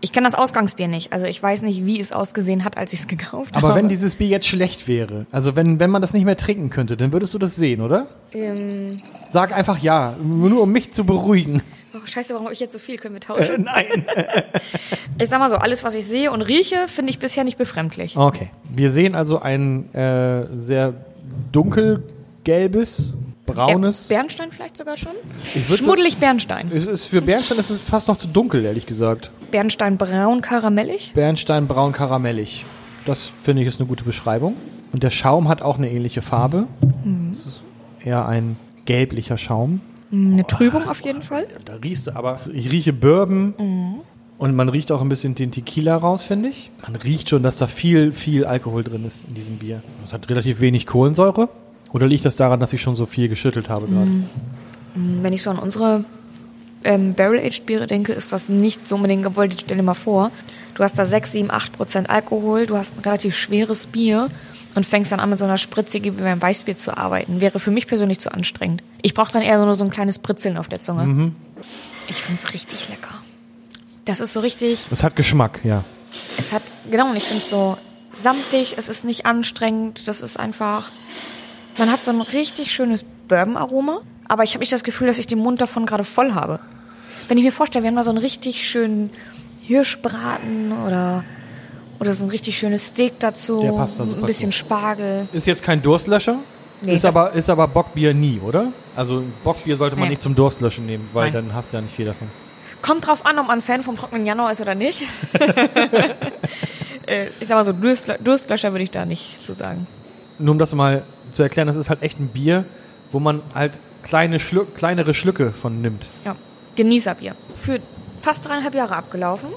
Ich kenne das Ausgangsbier nicht. Also ich weiß nicht, wie es ausgesehen hat, als ich es gekauft habe. Aber wenn dieses Bier jetzt schlecht wäre, also wenn, wenn man das nicht mehr trinken könnte, dann würdest du das sehen, oder? Ähm, Sag einfach ja, nur um mich zu beruhigen. Oh, scheiße, warum habe ich jetzt so viel? Können wir tauschen? Nein. Ich sag mal so, alles, was ich sehe und rieche, finde ich bisher nicht befremdlich. Okay. Wir sehen also ein äh, sehr dunkelgelbes, braunes. Ja, Bernstein vielleicht sogar schon? So- Schmuddelig Bernstein. Es ist für Bernstein ist es fast noch zu dunkel, ehrlich gesagt. Bernstein braun karamellig. Bernstein braun karamellig. Das finde ich ist eine gute Beschreibung. Und der Schaum hat auch eine ähnliche Farbe. Es ist eher ein gelblicher Schaum. Eine Trübung auf jeden Fall. Da riechst du aber. Ich rieche Bourbon. Und man riecht auch ein bisschen den Tequila raus, finde ich. Man riecht schon, dass da viel, viel Alkohol drin ist in diesem Bier. Es hat relativ wenig Kohlensäure. Oder liegt das daran, dass ich schon so viel geschüttelt habe gerade? Wenn ich so an unsere ähm, Barrel-Aged-Biere denke, ist das nicht so unbedingt gewollt. Stell dir mal vor, du hast da 6, 7, 8 Prozent Alkohol, du hast ein relativ schweres Bier und fängst dann an mit so einer Spritze wie beim Weißbier zu arbeiten. Wäre für mich persönlich zu anstrengend. Ich brauche dann eher so nur so ein kleines Britzeln auf der Zunge. Ich find's richtig lecker. Das ist so richtig, Es hat Geschmack, ja. es hat, genau, und ich finde es so samtig, es ist nicht anstrengend, das ist einfach, man hat so ein richtig schönes Bourbon-Aroma, aber ich habe nicht das Gefühl, dass ich den Mund davon gerade voll habe. Wenn ich mir vorstelle, wir haben da so einen richtig schönen Hirschbraten oder, oder so ein richtig schönes Steak dazu, Der passt da ein super bisschen zu. Spargel. Ist jetzt kein Durstlöscher. Nee, ist, aber, ist aber Bockbier nie, oder? Also Bockbier sollte man Nee. nicht zum Durstlöschen nehmen, weil Nein. dann hast du ja nicht viel davon. Kommt drauf an, ob man Fan vom trockenen Januar ist oder nicht. Ich sag mal so, Durstlö Durstlöscher würde ich da nicht zu sagen. Nur um das mal zu erklären, das ist halt echt ein Bier, wo man halt kleine Schluck, kleinere Schlücke von nimmt. Ja, Genießerbier. Für fast dreieinhalb Jahre abgelaufen.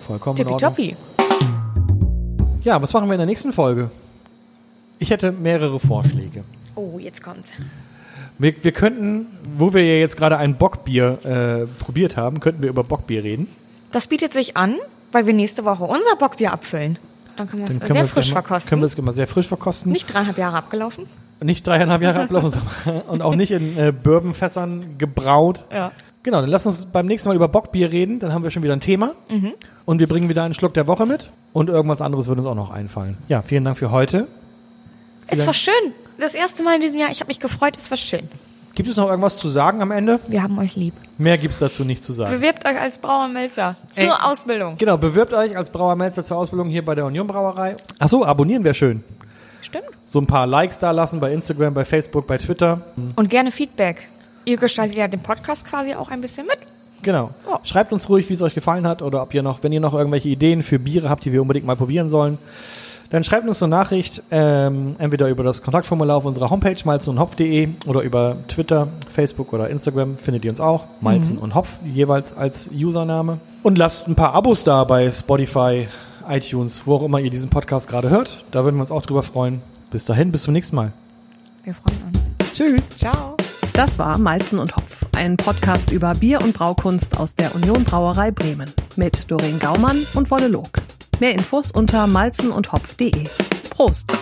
Vollkommen in Ordnung. Ja, was machen wir in der nächsten Folge? Ich hätte mehrere Vorschläge. Oh, jetzt kommt's. Wir, wir könnten, wo wir ja jetzt gerade ein Bockbier äh, probiert haben, könnten wir über Bockbier reden. Das bietet sich an, weil wir nächste Woche unser Bockbier abfüllen. Dann können wir es sehr frisch immer- verkosten. Können wir es immer sehr frisch verkosten. Nicht dreieinhalb Jahre abgelaufen. Nicht dreieinhalb Jahre abgelaufen und auch nicht in äh, Bourbonfässern gebraut. Ja. Genau, dann lass uns beim nächsten Mal über Bockbier reden. Dann haben wir schon wieder ein Thema. Mhm. Und wir bringen wieder einen Schluck der Woche mit. Und irgendwas anderes wird uns auch noch einfallen. Ja, vielen Dank für heute. Es war schön. Das erste Mal in diesem Jahr. Ich habe mich gefreut. Es war schön. Gibt es noch irgendwas zu sagen am Ende? Wir haben euch lieb. Mehr gibt es dazu nicht zu sagen. Bewirbt euch als Brauer Melzer zur Ey. Ausbildung. Genau, bewirbt euch als Brauermeister zur Ausbildung hier bei der Union Brauerei. Achso, abonnieren wäre schön. Stimmt. So ein paar Likes da lassen bei Instagram, bei Facebook, bei Twitter. Und gerne Feedback. Ihr gestaltet ja den Podcast quasi auch ein bisschen mit. Genau. Ja. Schreibt uns ruhig, wie es euch gefallen hat oder ob ihr noch, wenn ihr noch irgendwelche Ideen für Biere habt, die wir unbedingt mal probieren sollen, dann schreibt uns eine Nachricht, ähm, entweder über das Kontaktformular auf unserer Homepage malzenundhopf.de oder über Twitter, Facebook oder Instagram findet ihr uns auch. Malzen und Hopf jeweils als Username. Und lasst ein paar Abos da bei Spotify, iTunes, wo auch immer ihr diesen Podcast gerade hört. Da würden wir uns auch drüber freuen. Bis dahin, bis zum nächsten Mal. Wir freuen uns. Tschüss. Ciao. Das war Malzen und Hopf, ein Podcast über Bier und Braukunst aus der Union Brauerei Bremen mit Doreen Gaumann und Wolle Log. Mehr Infos unter malzenundhopf.de. Prost!